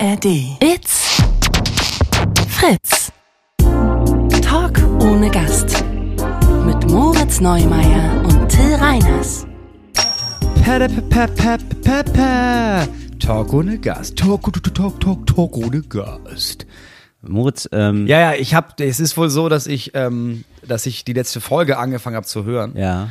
ARD. It's Fritz. Talk ohne Gast. Mit Moritz Neumeier und Till Reiners. Talk ohne Gast. Talk, talk, talk, talk, talk ohne Gast. Moritz, ähm, Ja, ja, ich hab, es ist wohl so, dass ich, ähm, dass ich die letzte Folge angefangen habe zu hören. ja.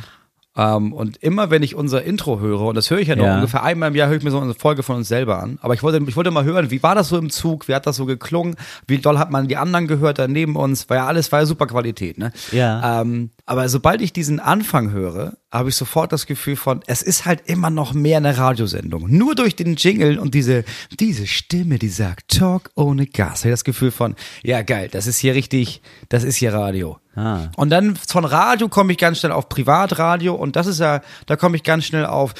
Ähm, und immer wenn ich unser Intro höre, und das höre ich ja noch Ja. ungefähr einmal im Jahr, höre ich mir so eine Folge von uns selber an. Aber ich wollte, ich wollte mal hören, wie war das so im Zug? Wie hat das so geklungen? Wie doll hat man die anderen gehört da neben uns? War ja alles, war ja super Qualität, ne? Ja. Ähm, aber sobald ich diesen Anfang höre, habe ich sofort das Gefühl von, es ist halt immer noch mehr eine Radiosendung. Nur durch den Jingle und diese, diese Stimme, die sagt Talk ohne Gas, habe ich das Gefühl von, ja geil, das ist hier richtig, das ist hier Radio. Ah. Und dann von Radio komme ich ganz schnell auf Privatradio und das ist ja, da komme ich ganz schnell auf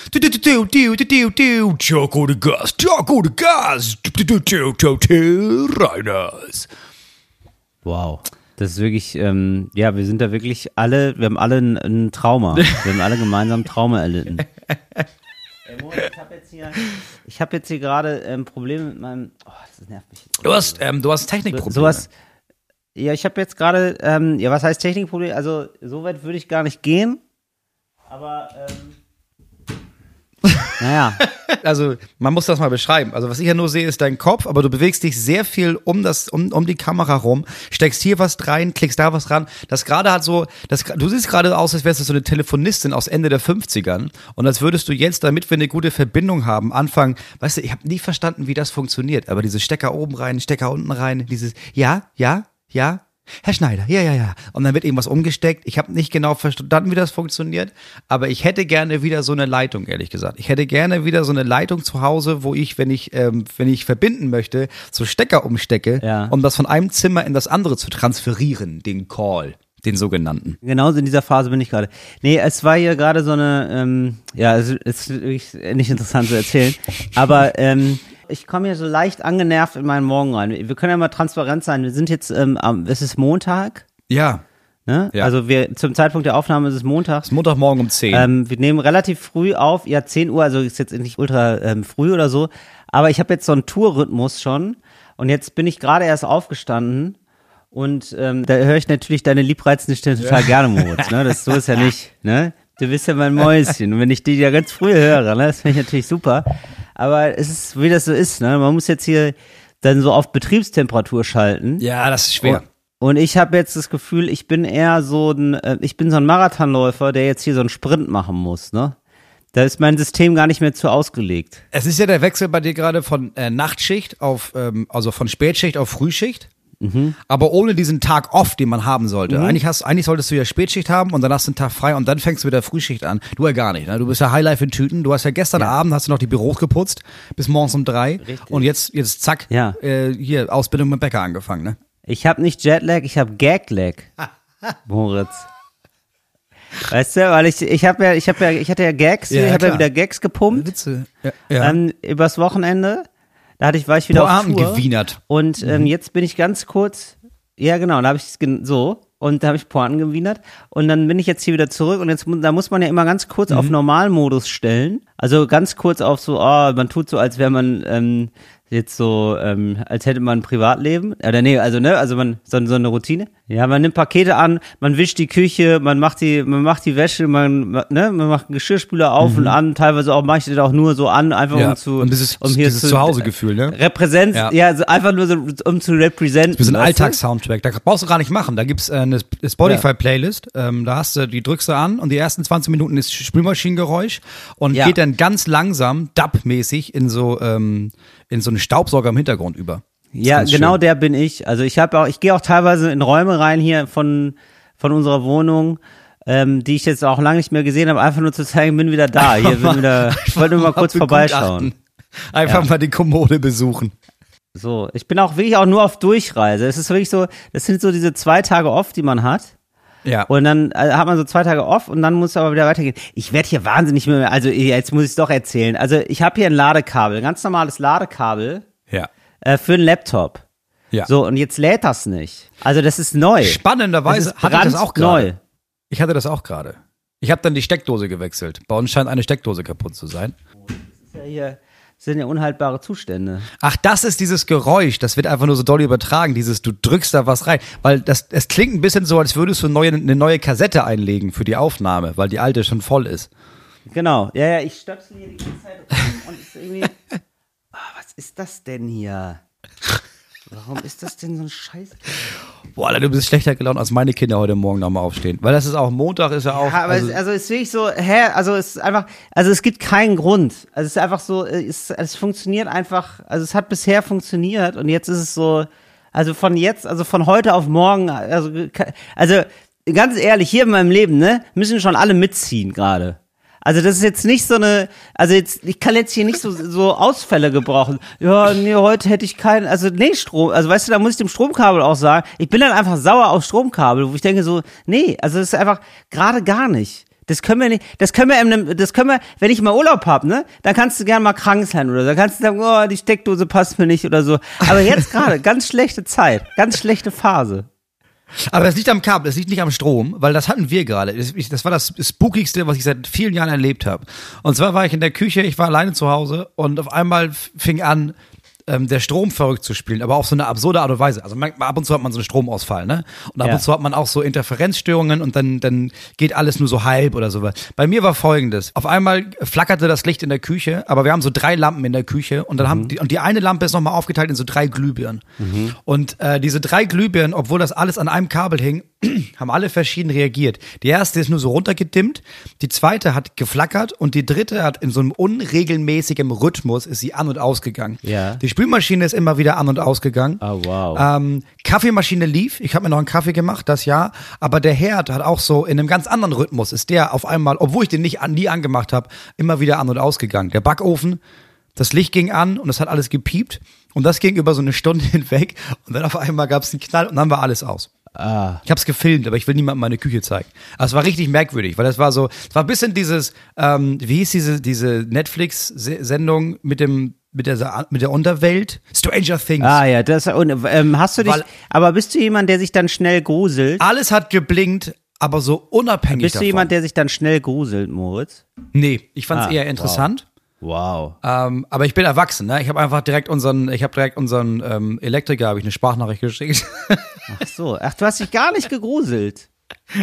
Talk ohne Gas, Talk ohne Gas, Reiners. Wow. Das ist wirklich, ähm, ja, wir sind da wirklich alle, wir haben alle ein, ein Trauma. Wir haben alle gemeinsam Trauma erlitten. Ey, Moritz, ich habe jetzt hier, ich jetzt hier gerade ähm, Probleme mit meinem, oh, das nervt mich jetzt. Du hast, ähm, du hast Technikprobleme. Sowas, ja, ich habe jetzt gerade, ähm, ja, was heißt Technikproblem? Also, so weit würde ich gar nicht gehen. Aber, ähm, naja, Also man muss das mal beschreiben. Also was ich ja nur sehe, ist dein Kopf, aber du bewegst dich sehr viel um das, um, um die Kamera rum, steckst hier was rein, klickst da was ran. Das gerade hat so, das, du siehst gerade aus, als wärst du so eine Telefonistin aus Ende der 50ern und als würdest du jetzt, damit wir eine gute Verbindung haben, anfangen, weißt du, ich habe nie verstanden, wie das funktioniert, aber diese Stecker oben rein, Stecker unten rein, dieses ja, ja, ja, Herr Schneider, ja, ja, ja. Und dann wird irgendwas umgesteckt. Ich habe nicht genau verstanden, wie das funktioniert, aber ich hätte gerne wieder so eine Leitung, ehrlich gesagt. Ich hätte gerne wieder so eine Leitung zu Hause, wo ich, wenn ich, ähm, wenn ich verbinden möchte, so Stecker umstecke, Ja. um das von einem Zimmer in das andere zu transferieren, den Call, den sogenannten. genauso in dieser Phase bin ich gerade. Nee, es war hier gerade so eine, ähm, ja, es ist wirklich nicht interessant zu erzählen, aber ähm, ich komme hier so leicht angenervt in meinen Morgen rein. Wir können ja mal transparent sein. Wir sind jetzt, ähm, am- es ist Montag, Ja, ne? Ja. Also wir zum Zeitpunkt der Aufnahme ist es Montag. ist Montagmorgen um 10. Ähm, wir nehmen relativ früh auf, ja 10 Uhr, also ist jetzt nicht ultra ähm, früh oder so, aber ich habe jetzt so einen Tourrhythmus schon und jetzt bin ich gerade erst aufgestanden und ähm, da höre ich natürlich deine liebreizende Stimme total gerne, Moritz, ne? Das so ist ja nicht, ne? Du bist ja mein Mäuschen und wenn ich die ja ganz früh höre, ne, das finde ich natürlich super, aber es ist, wie das so ist, ne? Man muss jetzt hier dann so auf Betriebstemperatur schalten. ja, das ist schwer. Und ich habe jetzt das Gefühl, ich bin eher so ein, äh, ich bin so ein Marathonläufer, der jetzt hier so einen Sprint machen muss, ne? Da ist mein System gar nicht mehr zu ausgelegt. Es ist ja der Wechsel bei dir gerade von äh, Nachtschicht auf, ähm, also von Spätschicht auf Frühschicht. Aber ohne diesen Tag off, den man haben sollte. Eigentlich, hast, eigentlich solltest du ja Spätschicht haben und dann hast du einen Tag frei und dann fängst du wieder Frühschicht an. Du ja gar nicht. Ne? Du bist ja Highlife in Tüten. Du hast ja gestern Abend hast du noch die Büros geputzt bis morgens um drei und jetzt jetzt zack Ja. äh, hier Ausbildung mit Bäcker angefangen. Ne? Ich habe nicht Jetlag, ich habe Gaglag. Moritz. Weißt du, weil ich ich habe ja ich habe ja ich hatte ja Gags, Ja, ich habe ja wieder Gags gepumpt Witze. Ja. ja. ähm, übers Wochenende. Da hatte ich war ich wieder auf Pointen Tour. gewienert. Und ähm, jetzt bin ich ganz kurz, ja genau, da habe ich so und da habe ich Pointen gewienert und dann bin ich jetzt hier wieder zurück und jetzt da muss man ja immer ganz kurz auf Normalmodus stellen. Also ganz kurz auf so, oh, man tut so, als wäre man ähm, jetzt so, ähm, als hätte man ein Privatleben. Oder nee, also ne, also man so, so eine Routine. Ja, man nimmt Pakete an, man wischt die Küche, man macht die, man macht die Wäsche, man, ne, man macht einen Geschirrspüler auf und an. Teilweise auch mache ich das auch nur so an, einfach Mhm. Ja, um zu, und dieses- um hier dieses zu, Zuhausegefühl, ne? Repräsenz, Ja. ja, also einfach nur so, um zu repräsentieren. Wir sind ein? Alltagssoundtrack. Da brauchst du gar nicht machen. Da gibt's äh, eine Spotify-Playlist. Ähm, da hast du, die drückst du an und die ersten 20 Minuten ist Spülmaschinengeräusch und geht dann ganz langsam, dub-mäßig in so ähm, in so einen Staubsauger im Hintergrund über. Ja, genau schön. der bin ich. Also ich habe auch, ich gehe auch teilweise in Räume rein hier von von unserer Wohnung, ähm, die ich jetzt auch lange nicht mehr gesehen habe, einfach nur zu zeigen, bin wieder da. Hier bin wieder, ich wollte nur mal kurz vorbeischauen. Einfach Ja. mal die Kommode besuchen. So, ich bin auch wirklich auch nur auf Durchreise. Es ist wirklich so, das sind so diese zwei Tage off, die man hat. Ja. Und dann äh, hat man so zwei Tage off und dann muss aber wieder weitergehen. Ich werde hier wahnsinnig mehr, also jetzt muss ich es doch erzählen. Also ich habe hier ein Ladekabel, ein ganz normales Ladekabel ja. äh, für einen Laptop. Ja. So, und jetzt lädt das nicht. Also das ist neu. Spannenderweise Das ist hatte ich das auch gerade. Ich hatte das auch gerade. Ich habe dann die Steckdose gewechselt. Bei uns scheint eine Steckdose kaputt zu sein. Ja, hier, sind ja unhaltbare Zustände. Ach, das ist dieses Geräusch, das wird einfach nur so doll übertragen, dieses, du drückst da was rein. Weil das, es klingt ein bisschen so, als würdest du neue, eine neue Kassette einlegen für die Aufnahme, weil die alte schon voll ist. Genau. Ja, ja, ich stöpsel hier die ganze Zeit rum und ist irgendwie. Ah, was ist das denn hier? Warum ist das denn so ein Scheiß? Boah, Alter, du bist schlechter gelaunt, als meine Kinder heute Morgen nochmal aufstehen. Weil das ist auch Montag, ist ja auch. Ja, aber also, es, also ist wirklich so, hä, also es ist einfach, also es gibt keinen Grund. Also es ist einfach so, es, es funktioniert einfach, also es hat bisher funktioniert und jetzt ist es so, also von jetzt, also von heute auf morgen, also, also ganz ehrlich, hier in meinem Leben, ne, müssen schon alle mitziehen gerade. Also das ist jetzt nicht so eine, also jetzt, ich kann jetzt hier nicht so, so Ausfälle gebrauchen. Ja, nee, heute hätte ich keinen, also nee, Strom, also weißt du, da muss ich dem Stromkabel auch sagen, ich bin dann einfach sauer auf Stromkabel, wo ich denke so, nee, also das ist einfach gerade gar nicht. Das können wir nicht, das können wir, in einem, das können wir, wenn ich mal Urlaub hab, ne, dann kannst du gerne mal krank sein oder so, dann kannst du sagen, oh, die Steckdose passt mir nicht oder so. Aber jetzt gerade, ganz schlechte Zeit, ganz schlechte Phase. Aber das liegt am Kabel, das liegt nicht am Strom, weil das hatten wir gerade. Das, war das spookigste, was ich seit vielen Jahren erlebt habe. Und zwar war ich in der Küche, ich war alleine zu Hause und auf einmal fing an, ähm, der Strom verrückt zu spielen, aber auf so eine absurde Art und Weise. Also man, ab und zu hat man so einen Stromausfall, ne? Und ab Ja. und zu hat man auch so Interferenzstörungen und dann, dann geht alles nur so halb oder so. Bei mir war folgendes. Auf einmal flackerte das Licht in der Küche, aber wir haben so drei Lampen in der Küche und dann haben die, und die eine Lampe ist nochmal aufgeteilt in so drei Glühbirnen. Und äh, diese drei Glühbirnen, obwohl das alles an einem Kabel hing, haben alle verschieden reagiert. Die erste ist nur so runtergedimmt, die zweite hat geflackert und die dritte hat in so einem unregelmäßigen Rhythmus ist sie an und ausgegangen. Ja. Die Spülmaschine ist immer wieder an und ausgegangen. Oh, wow. Ähm, Kaffeemaschine lief, ich habe mir noch einen Kaffee gemacht, das ja, aber der Herd hat auch so in einem ganz anderen Rhythmus, ist der auf einmal, obwohl ich den nicht an, nie angemacht habe, immer wieder an und ausgegangen. Der Backofen, das Licht ging an und es hat alles gepiept und das ging über so eine Stunde hinweg und dann auf einmal gab es einen Knall und dann war alles aus. Ah. Ich habe es gefilmt, aber ich will niemandem meine Küche zeigen. Aber es war richtig merkwürdig, weil das war so, es war ein bisschen dieses, ähm, wie hieß diese, diese Netflix-Sendung mit dem, mit der, mit der Unterwelt? Stranger Things. Ah ja, das und ähm, hast du dich Weil- aber bist du jemand, der sich dann schnell gruselt? Alles hat geblinkt, aber so unabhängig bist davon. du jemand, der sich dann schnell gruselt, Moritz? nee, ich fand es Ah, eher interessant. Wow. Ähm, aber ich bin erwachsen, ne? Ich habe einfach direkt unseren, ich habe direkt unseren ähm, Elektriker, habe ich eine Sprachnachricht geschickt. Ach so, ach, du hast dich gar nicht gegruselt.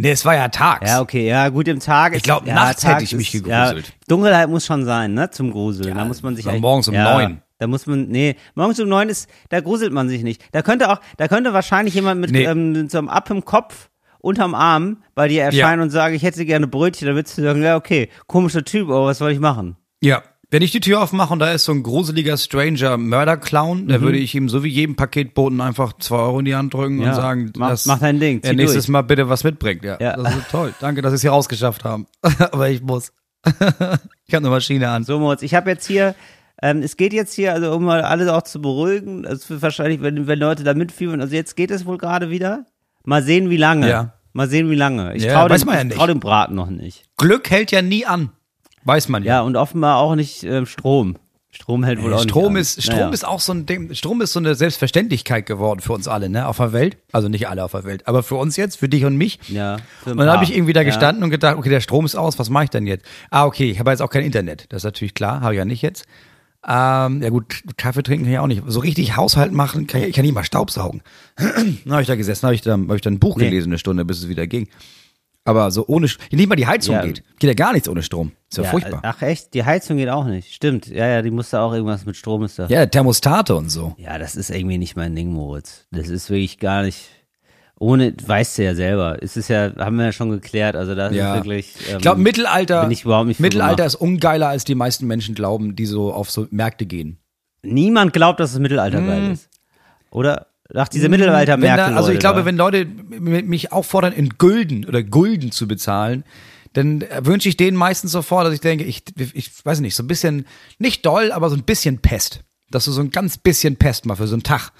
nee, es war ja tags. Ja, okay, ja, gut im Tag. Ich glaub, ja, nachts Tag hätte ich mich ist- gegruselt. Ja, Dunkelheit muss schon sein, ne, zum Gruseln. da muss man sich morgens um ja, neun. Da muss man, nee, morgens um neun ist, da gruselt man sich nicht. Da könnte auch, da könnte wahrscheinlich jemand mit, Nee. ähm, mit so einem Ab im Kopf unterm Arm bei dir erscheinen und sagen, ich hätte gerne Brötchen, würdest du sagen, ja, okay, komischer Typ, aber was soll ich machen? Ja. Wenn ich die Tür aufmache und da ist so ein gruseliger Stranger Mörder-Clown, Mhm. da würde ich ihm so wie jedem Paketboten einfach zwei Euro in die Hand drücken Ja. und sagen, Mach- dass mach dein Ding, er nächstes durch. Mal bitte was mitbringt. Ja, Ja. das ist toll. Danke, dass Sie es hier rausgeschafft haben. Aber ich muss. ich habe eine Maschine an. So, Moritz, ich habe jetzt hier, ähm, es geht jetzt hier, also um mal alles auch zu beruhigen, es wird wahrscheinlich, wenn, wenn Leute da mitfühlen, also jetzt geht es wohl gerade wieder. Mal sehen, wie lange. Ja. Mal sehen, wie lange. Ich Ja, traue dem, ja trau dem Braten noch nicht. Glück hält ja nie an. Weiß man ja. Ja, und offenbar auch nicht ähm, Strom. Strom hält wohl auch Strom nicht. ist, an. Strom Naja. ist auch so ein Ding, Strom ist so eine Selbstverständlichkeit geworden für uns alle, ne, auf der Welt. Also nicht alle auf der Welt, aber für uns jetzt, für dich und mich. Ja, Und dann habe ich irgendwie da Ja. gestanden und gedacht, okay, der Strom ist aus, was mache ich denn jetzt? Ah, okay, ich habe jetzt auch kein Internet. Das ist natürlich klar, habe ich ja nicht jetzt. Ähm, ja gut, Kaffee trinken kann ich auch nicht. So richtig Haushalt machen, kann ich, ich kann nicht mal Staubsaugen. dann habe ich da gesessen, habe ich dann, habe ich dann ein Buch Nee. gelesen, eine Stunde, bis es wieder ging. Aber so ohne, St- nicht mal die Heizung Ja. geht. Geht ja gar nichts ohne Strom. Ist ja, Ja, furchtbar. Ach echt, die Heizung geht auch nicht. Stimmt. Ja, ja, die musste auch irgendwas mit Strom ist da. Ja, Thermostate und so. Ja, das ist irgendwie nicht mein Ding, Moritz. Das ist wirklich gar nicht. Ohne, weißt du ja selber. Es ist ja, haben wir ja schon geklärt. Also da Ja. ist wirklich. Ähm, Ich glaube, Mittelalter, bin ich überhaupt nicht Mittelalter ist ungeiler, als die meisten Menschen glauben, die so auf so Märkte gehen. niemand glaubt, dass das Mittelalter geil ist. Oder? Ach, diese Mittelaltermärkte. Also ich glaube, da. wenn Leute mich auffordern, in Gulden oder Gulden zu bezahlen, dann wünsche ich denen meistens sofort, dass ich denke, ich, ich weiß nicht, so ein bisschen, nicht doll, aber so ein bisschen Pest. Dass du so ein ganz bisschen Pest mal für so einen Tag.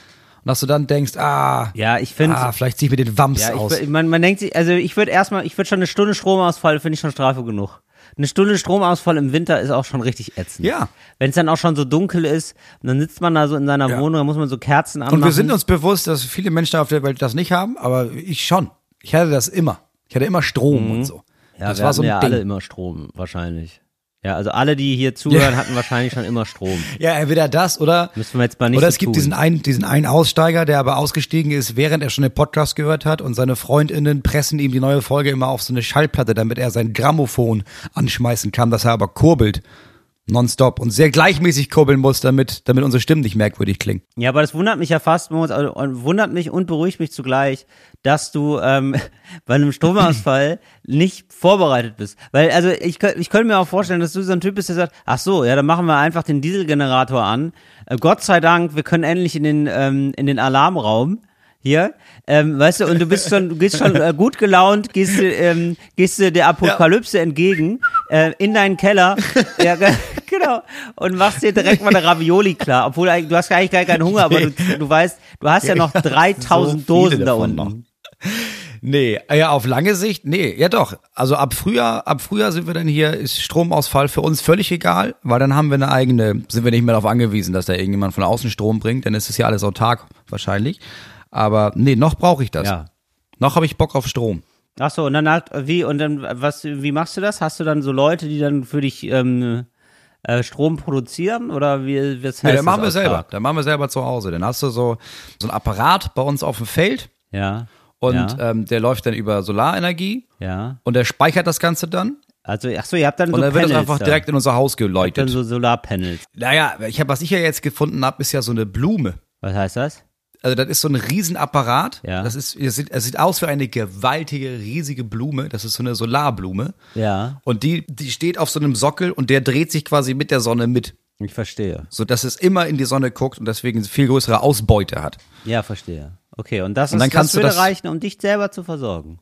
Und dass du dann denkst, ah, Ja, ich finde. ah vielleicht zieh ich mir den Wams ja, aus. ich, man, man denkt sich, also ich würde erstmal, ich würde schon eine Stunde Stromausfall, finde ich schon Strafe genug. Eine Stunde Stromausfall im Winter ist auch schon richtig ätzend. Ja. Wenn es dann auch schon so dunkel ist, und dann sitzt man da so in seiner Ja. Wohnung, da muss man so Kerzen anmachen. Und wir sind uns bewusst, dass viele Menschen auf der Welt das nicht haben, aber ich schon. Ich hatte das immer. Ich hatte immer Strom und so. Mhm. ja, das wir war so ein ja Ding. alle immer Strom, wahrscheinlich. Ja, also alle, die hier zuhören, hatten wahrscheinlich schon immer Strom. Ja, entweder das oder. Müssen wir jetzt mal nicht Oder so es gibt tun. diesen einen, diesen einen Aussteiger, der aber ausgestiegen ist, während er schon den Podcast gehört hat und seine FreundInnen pressen ihm die neue Folge immer auf so eine Schallplatte, damit er sein Grammophon anschmeißen kann, dass er aber kurbelt. Nonstop und sehr gleichmäßig kurbeln muss, damit, damit unsere Stimmen nicht merkwürdig klingen. Ja, aber das wundert mich ja fast, also, und wundert mich und beruhigt mich zugleich, dass du ähm, bei einem Stromausfall nicht vorbereitet bist. Weil, also ich, ich könnte mir auch vorstellen, dass du so ein Typ bist, der sagt, ach so, ja, dann machen wir einfach den Dieselgenerator an. Äh, Gott sei Dank, wir können endlich in den, ähm, in den Alarmraum. Hier, ähm, weißt du, und du bist schon, du gehst schon äh, gut gelaunt, gehst, du, ähm, gehst du der Apokalypse entgegen, äh, in deinen Keller, ja, ge- genau, und machst dir direkt mal eine Ravioli klar, obwohl eigentlich- du hast eigentlich gar keinen Hunger, aber du, du weißt, du hast ja noch 3000 So Dosen da unten. Nee, ja, auf lange Sicht, nee, ja doch. Also ab Frühjahr, ab Frühjahr sind wir dann hier, ist Stromausfall für uns völlig egal, weil dann haben wir eine eigene, sind wir nicht mehr darauf angewiesen, dass da irgendjemand von außen Strom bringt, denn es ist ja alles autark wahrscheinlich. Aber nee, noch brauche ich das. Ja. Noch habe ich Bock auf Strom. Ach so, und dann hat, wie, und dann, was, wie machst du das? Hast du dann so Leute, die dann für dich, ähm, äh, Strom produzieren oder wie, was heißt Nee, das dann machen wir selber. Dann machen wir selber zu Hause. Dann hast du so, so ein Apparat bei uns auf dem Feld Ja. und ja, ähm, der läuft dann über Solarenergie ja. und der speichert das Ganze dann Also, ach so, ihr habt dann und so dann wird das Panels einfach da. direkt in unser Haus habt dann so Solarpanels. Naja, ich hab, was ich ja jetzt gefunden habe, ist ja so eine Blume. Was heißt das? Also das ist so ein Riesenapparat. Ja. Das ist, es sieht, es sieht aus wie eine gewaltige, riesige Blume. Das ist so eine Solarblume. Ja, Und die, die steht auf so einem Sockel und der dreht sich quasi mit der Sonne mit. ich verstehe. So dass es immer in die Sonne guckt und deswegen viel größere Ausbeute hat. Ja, verstehe. Okay, und das, Und dann ist, kannst das du würde das- reichen, um dich selber zu versorgen.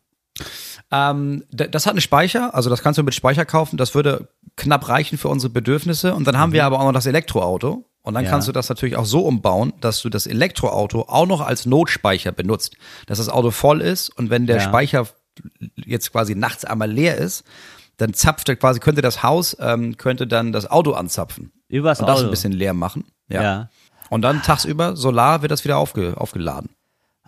Ähm, das hat einen Speicher, also das kannst du mit Speicher kaufen. Das würde knapp reichen für unsere Bedürfnisse. Und dann haben wir aber auch noch das Elektroauto. Und dann. Ja. kannst du das natürlich auch so umbauen, dass du das Elektroauto auch noch als Notspeicher benutzt. Dass das Auto voll ist und wenn der Ja. Speicher jetzt quasi nachts einmal leer ist, dann zapft er quasi, könnte das Haus, ähm, könnte dann das Auto anzapfen. Übers und das Auto. ein bisschen leer machen. Ja. Ja. Und dann tagsüber Solar wird das wieder aufge, aufgeladen.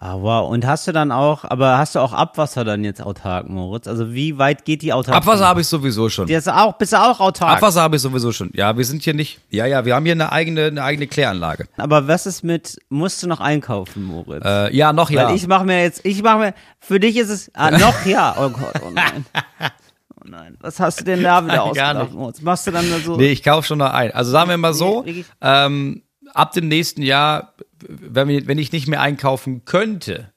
Ah, wow. Und hast du dann auch, aber hast du auch Abwasser dann jetzt autark, Moritz? Also wie weit geht die autark? Abwasser habe ich sowieso schon. Ist auch, bist du auch autark? Abwasser habe ich sowieso schon. Ja, wir sind hier nicht. Ja, ja, wir haben hier eine eigene, eine eigene Kläranlage. Aber was ist mit, musst du noch einkaufen, Moritz? Äh, ja, noch ja. Weil ich mache mir jetzt, ich mache mir, für dich ist es, ah, noch ja. Oh Gott, oh nein. Oh nein. Was hast du denn da wieder ausgedacht. Moritz? Machst du dann so? nee, ich kaufe schon noch ein. Also sagen wir mal so, Nee, ähm, ab dem nächsten Jahr, wenn, wir, wenn ich nicht mehr einkaufen könnte,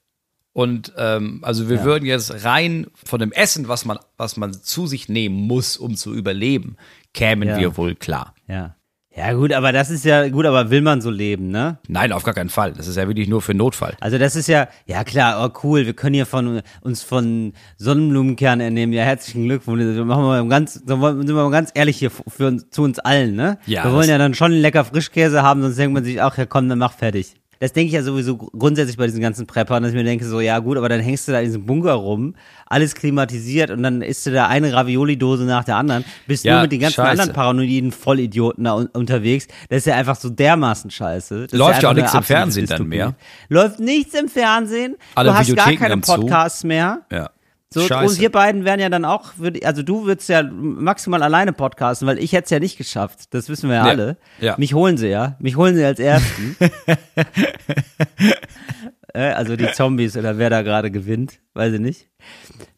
und ähm, also wir würden jetzt rein von dem Essen, was man, was man zu sich nehmen muss, um zu überleben, kämen Ja. wir wohl klar. Ja. Ja, gut, aber das ist ja, gut, aber will man so leben, ne? Nein, auf gar keinen Fall. Das ist ja wirklich nur für Notfall. Also das ist ja, ja klar, oh cool, wir können hier von uns von Sonnenblumenkernen ernähmen. Ja, herzlichen Glückwunsch. Wir machen mal ganz, sind wir mal ganz ehrlich hier für uns, zu uns allen, ne? Ja, Wir wollen ja dann schon lecker Frischkäse haben, sonst denkt man sich, ach ja komm, dann mach fertig. Das denke ich ja sowieso grundsätzlich bei diesen ganzen Preppern, dass ich mir denke, so, ja gut, aber dann hängst du da in diesem Bunker rum, alles klimatisiert und dann isst du da eine Ravioli-Dose nach der anderen, bist Ja, nur mit den ganzen scheiße. anderen paranoiden Vollidioten da un unterwegs. Das ist ja einfach so dermaßen scheiße. Das Läuft ja auch nichts im Fernsehen dann Dystopie. mehr. Läuft nichts im Fernsehen. Alle du hast gar Videotheken keine haben zu. Podcasts mehr. Ja. So, und wir beiden werden ja dann auch, würd- also du würdest ja maximal alleine podcasten, weil ich hätte es ja nicht geschafft. Das wissen wir ja, Ja, alle. ja. Mich holen sie ja. Mich holen sie als Ersten. äh, also die Zombies oder wer da gerade gewinnt, weiß ich nicht.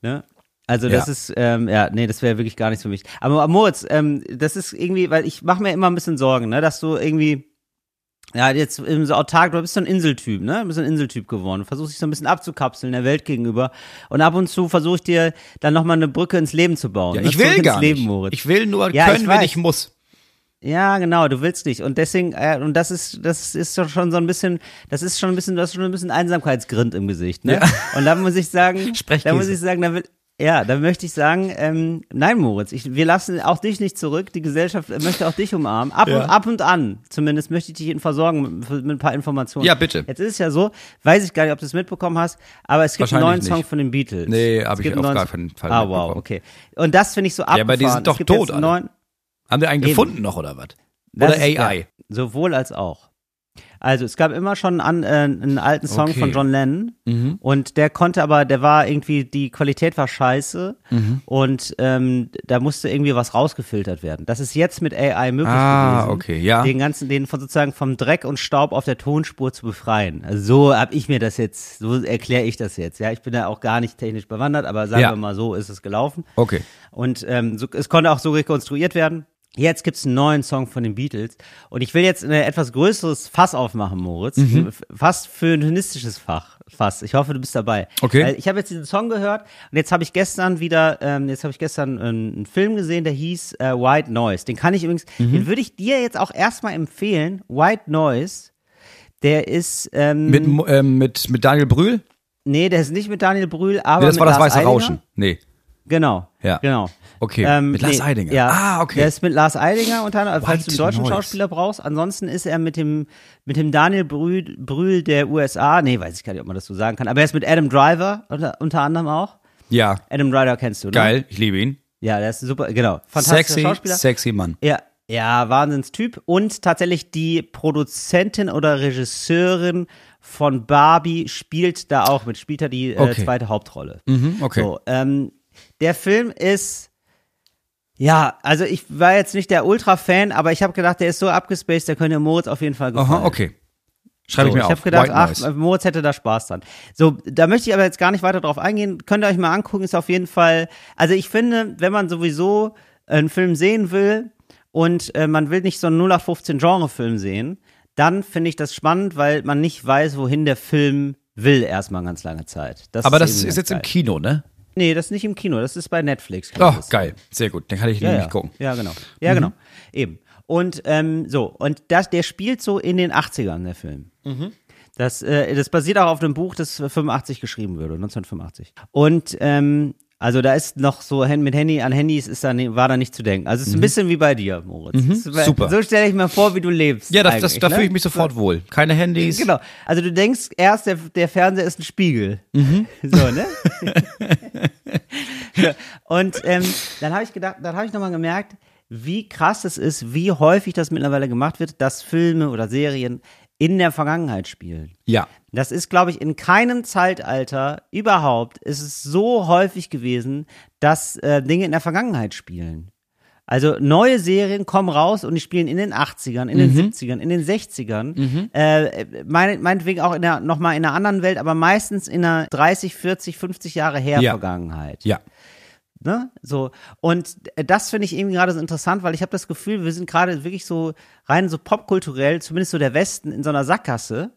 Ne? Also das Ja. ist, ähm, ja, nee, das wäre wirklich gar nichts für mich. Aber Moritz, ähm, das ist irgendwie, weil ich mache mir immer ein bisschen Sorgen, ne, dass du irgendwie, ja, jetzt im so autark, du bist so ein Inseltyp, ne? Du bist so ein Inseltyp geworden. Du versuchst dich so ein bisschen abzukapseln der Welt gegenüber. Und ab und zu versuche ich dir dann nochmal eine Brücke ins Leben zu bauen. Ja, ne? ich will ins gar Leben, nicht. Moritz. Ich will nur Ja, können, ich wenn ich muss. Ja, genau, du willst nicht. Und deswegen, äh, und das ist, das ist schon so ein bisschen, das ist schon ein bisschen, du hast schon ein bisschen Einsamkeitsgrind im Gesicht, ne? Ja. Und da muss ich sagen, da muss ich sagen, da will, ja, da möchte ich sagen, ähm, nein, Moritz, ich, wir lassen auch dich nicht zurück. Die Gesellschaft möchte auch dich umarmen. Ab Ja. und ab und an, zumindest möchte ich dich versorgen mit, mit ein paar Informationen. Ja, bitte. Jetzt ist es ja so, weiß ich gar nicht, ob du es mitbekommen hast, aber es gibt einen neuen Wahrscheinlich Song nicht. von den Beatles. Nee, hab Es ich auf gar keinen Fall Ah, wow, okay. Und das finde ich so abgefahren. aber die sind doch tot neuen, Haben wir einen Eben. gefunden noch oder was? Das Oder ist- AI? Ja, sowohl als auch. Also es gab immer schon an, äh, einen alten Song Okay. von John Lennon Mhm. und der konnte aber, der war irgendwie, die Qualität war scheiße Mhm. und ähm, da musste irgendwie was rausgefiltert werden. Das ist jetzt mit AI möglich Ah, gewesen. okay, ja. Den ganzen, den von sozusagen vom Dreck und Staub auf der Tonspur zu befreien. Also so habe ich mir das jetzt, so erkläre ich das jetzt. Ja, ich bin da auch gar nicht technisch bewandert, aber sagen Ja. wir mal so ist es gelaufen. Okay. Und ähm, so, es konnte auch so rekonstruiert werden. Jetzt gibt's einen neuen Song von den Beatles. Und ich will jetzt ein etwas größeres Fass aufmachen, Moritz. Mhm. Fast für ein humanistisches Fach. Fass. Ich hoffe, du bist dabei. Okay. Ich habe jetzt diesen Song gehört und jetzt habe ich gestern wieder, ähm, jetzt habe ich gestern einen, Film gesehen, der hieß äh, White Noise. Den kann ich übrigens, Mhm. den würde ich dir jetzt auch erstmal empfehlen. White Noise. Der ist, ähm, Mit, ähm, mit, mit Daniel Brühl? nee, der ist nicht mit Daniel Brühl, aber Nee, das war das Lars weiße Eidinger. Rauschen. Nee. Genau. Ja. Genau. Okay, mit Lars Eidinger. Ja, Ah, okay. Der ist mit Lars Eidinger unter anderem, falls du einen deutschen Noise. Schauspieler brauchst. Ansonsten ist er mit dem, mit dem Daniel Brühl, Brühl der USA. Nee, weiß ich gar nicht, ob man das so sagen kann. Aber er ist mit Adam Driver unter, unter anderem auch. Ja. Adam Driver kennst du, ne? Geil. Ich liebe ihn. Ja, der ist super, genau. Fantastischer Sexy, Schauspieler. sexy Mann. Ja, ja, Wahnsinnstyp. Und tatsächlich die Produzentin oder Regisseurin von Barbie spielt da auch mit, spielt da die äh, Okay. zweite Hauptrolle. Mhm, okay. So, ähm, der Film ist, ja, also ich war jetzt nicht der Ultra-Fan, aber ich habe gedacht, der ist so abgespaced, der könnte Moritz auf jeden Fall gefallen. Aha, okay. Schreibe So, ich mir ich auf. habe gedacht, ach. Moritz hätte da Spaß dran. So, da möchte ich aber jetzt gar nicht weiter drauf eingehen. Könnt ihr euch mal angucken, ist auf jeden Fall, also ich finde, wenn man sowieso einen Film sehen will und äh, man will nicht so einen 0815 Genre-Film sehen, dann finde ich das spannend, weil man nicht weiß, wohin der Film will erstmal ganz lange Zeit. Das Aber das eben ist jetzt im geil. Kino, ne? Nee, das ist nicht im Kino, das ist bei Netflix. Oh, geil. Sehr gut. Dann kann ich Ja, nämlich ja. gucken. Ja, genau. Ja, genau. Eben. Und ähm, so, und das, der spielt so in den 80ern, der Film. Das, äh, das basiert auch auf einem Buch, das 85 geschrieben wurde, 1985. Und ähm, also da ist noch so mit Handy an Handys ist da war da nicht zu denken. Also es ist ein bisschen wie bei dir, Moritz. Es ist- super. So stelle ich mir vor, wie du lebst. Ja, das, das, da ne? fühle ich mich sofort wohl. Keine Handys. Genau. Also du denkst erst, der, der Fernseher ist ein Spiegel. Mhm. So, ne? Und ähm, dann habe ich gedacht, dann habe ich nochmal gemerkt, wie krass es ist, wie häufig das mittlerweile gemacht wird, dass Filme oder Serien in der Vergangenheit spielen. Ja. Das ist, glaube ich, in keinem Zeitalter überhaupt ist es so häufig gewesen, dass äh, Dinge in der Vergangenheit spielen. Also neue Serien kommen raus und die spielen in den 80ern, in den 70ern, in den 60ern. Äh, mein, meinetwegen auch in der, nochmal in einer anderen Welt, aber meistens in einer 30, 40, 50 Jahre her Ja. Vergangenheit. Ja. Ne? So. Und äh, das finde ich eben gerade so interessant, weil ich habe das Gefühl, wir sind gerade wirklich so rein so popkulturell, zumindest so der Westen, in so einer Sackgasse.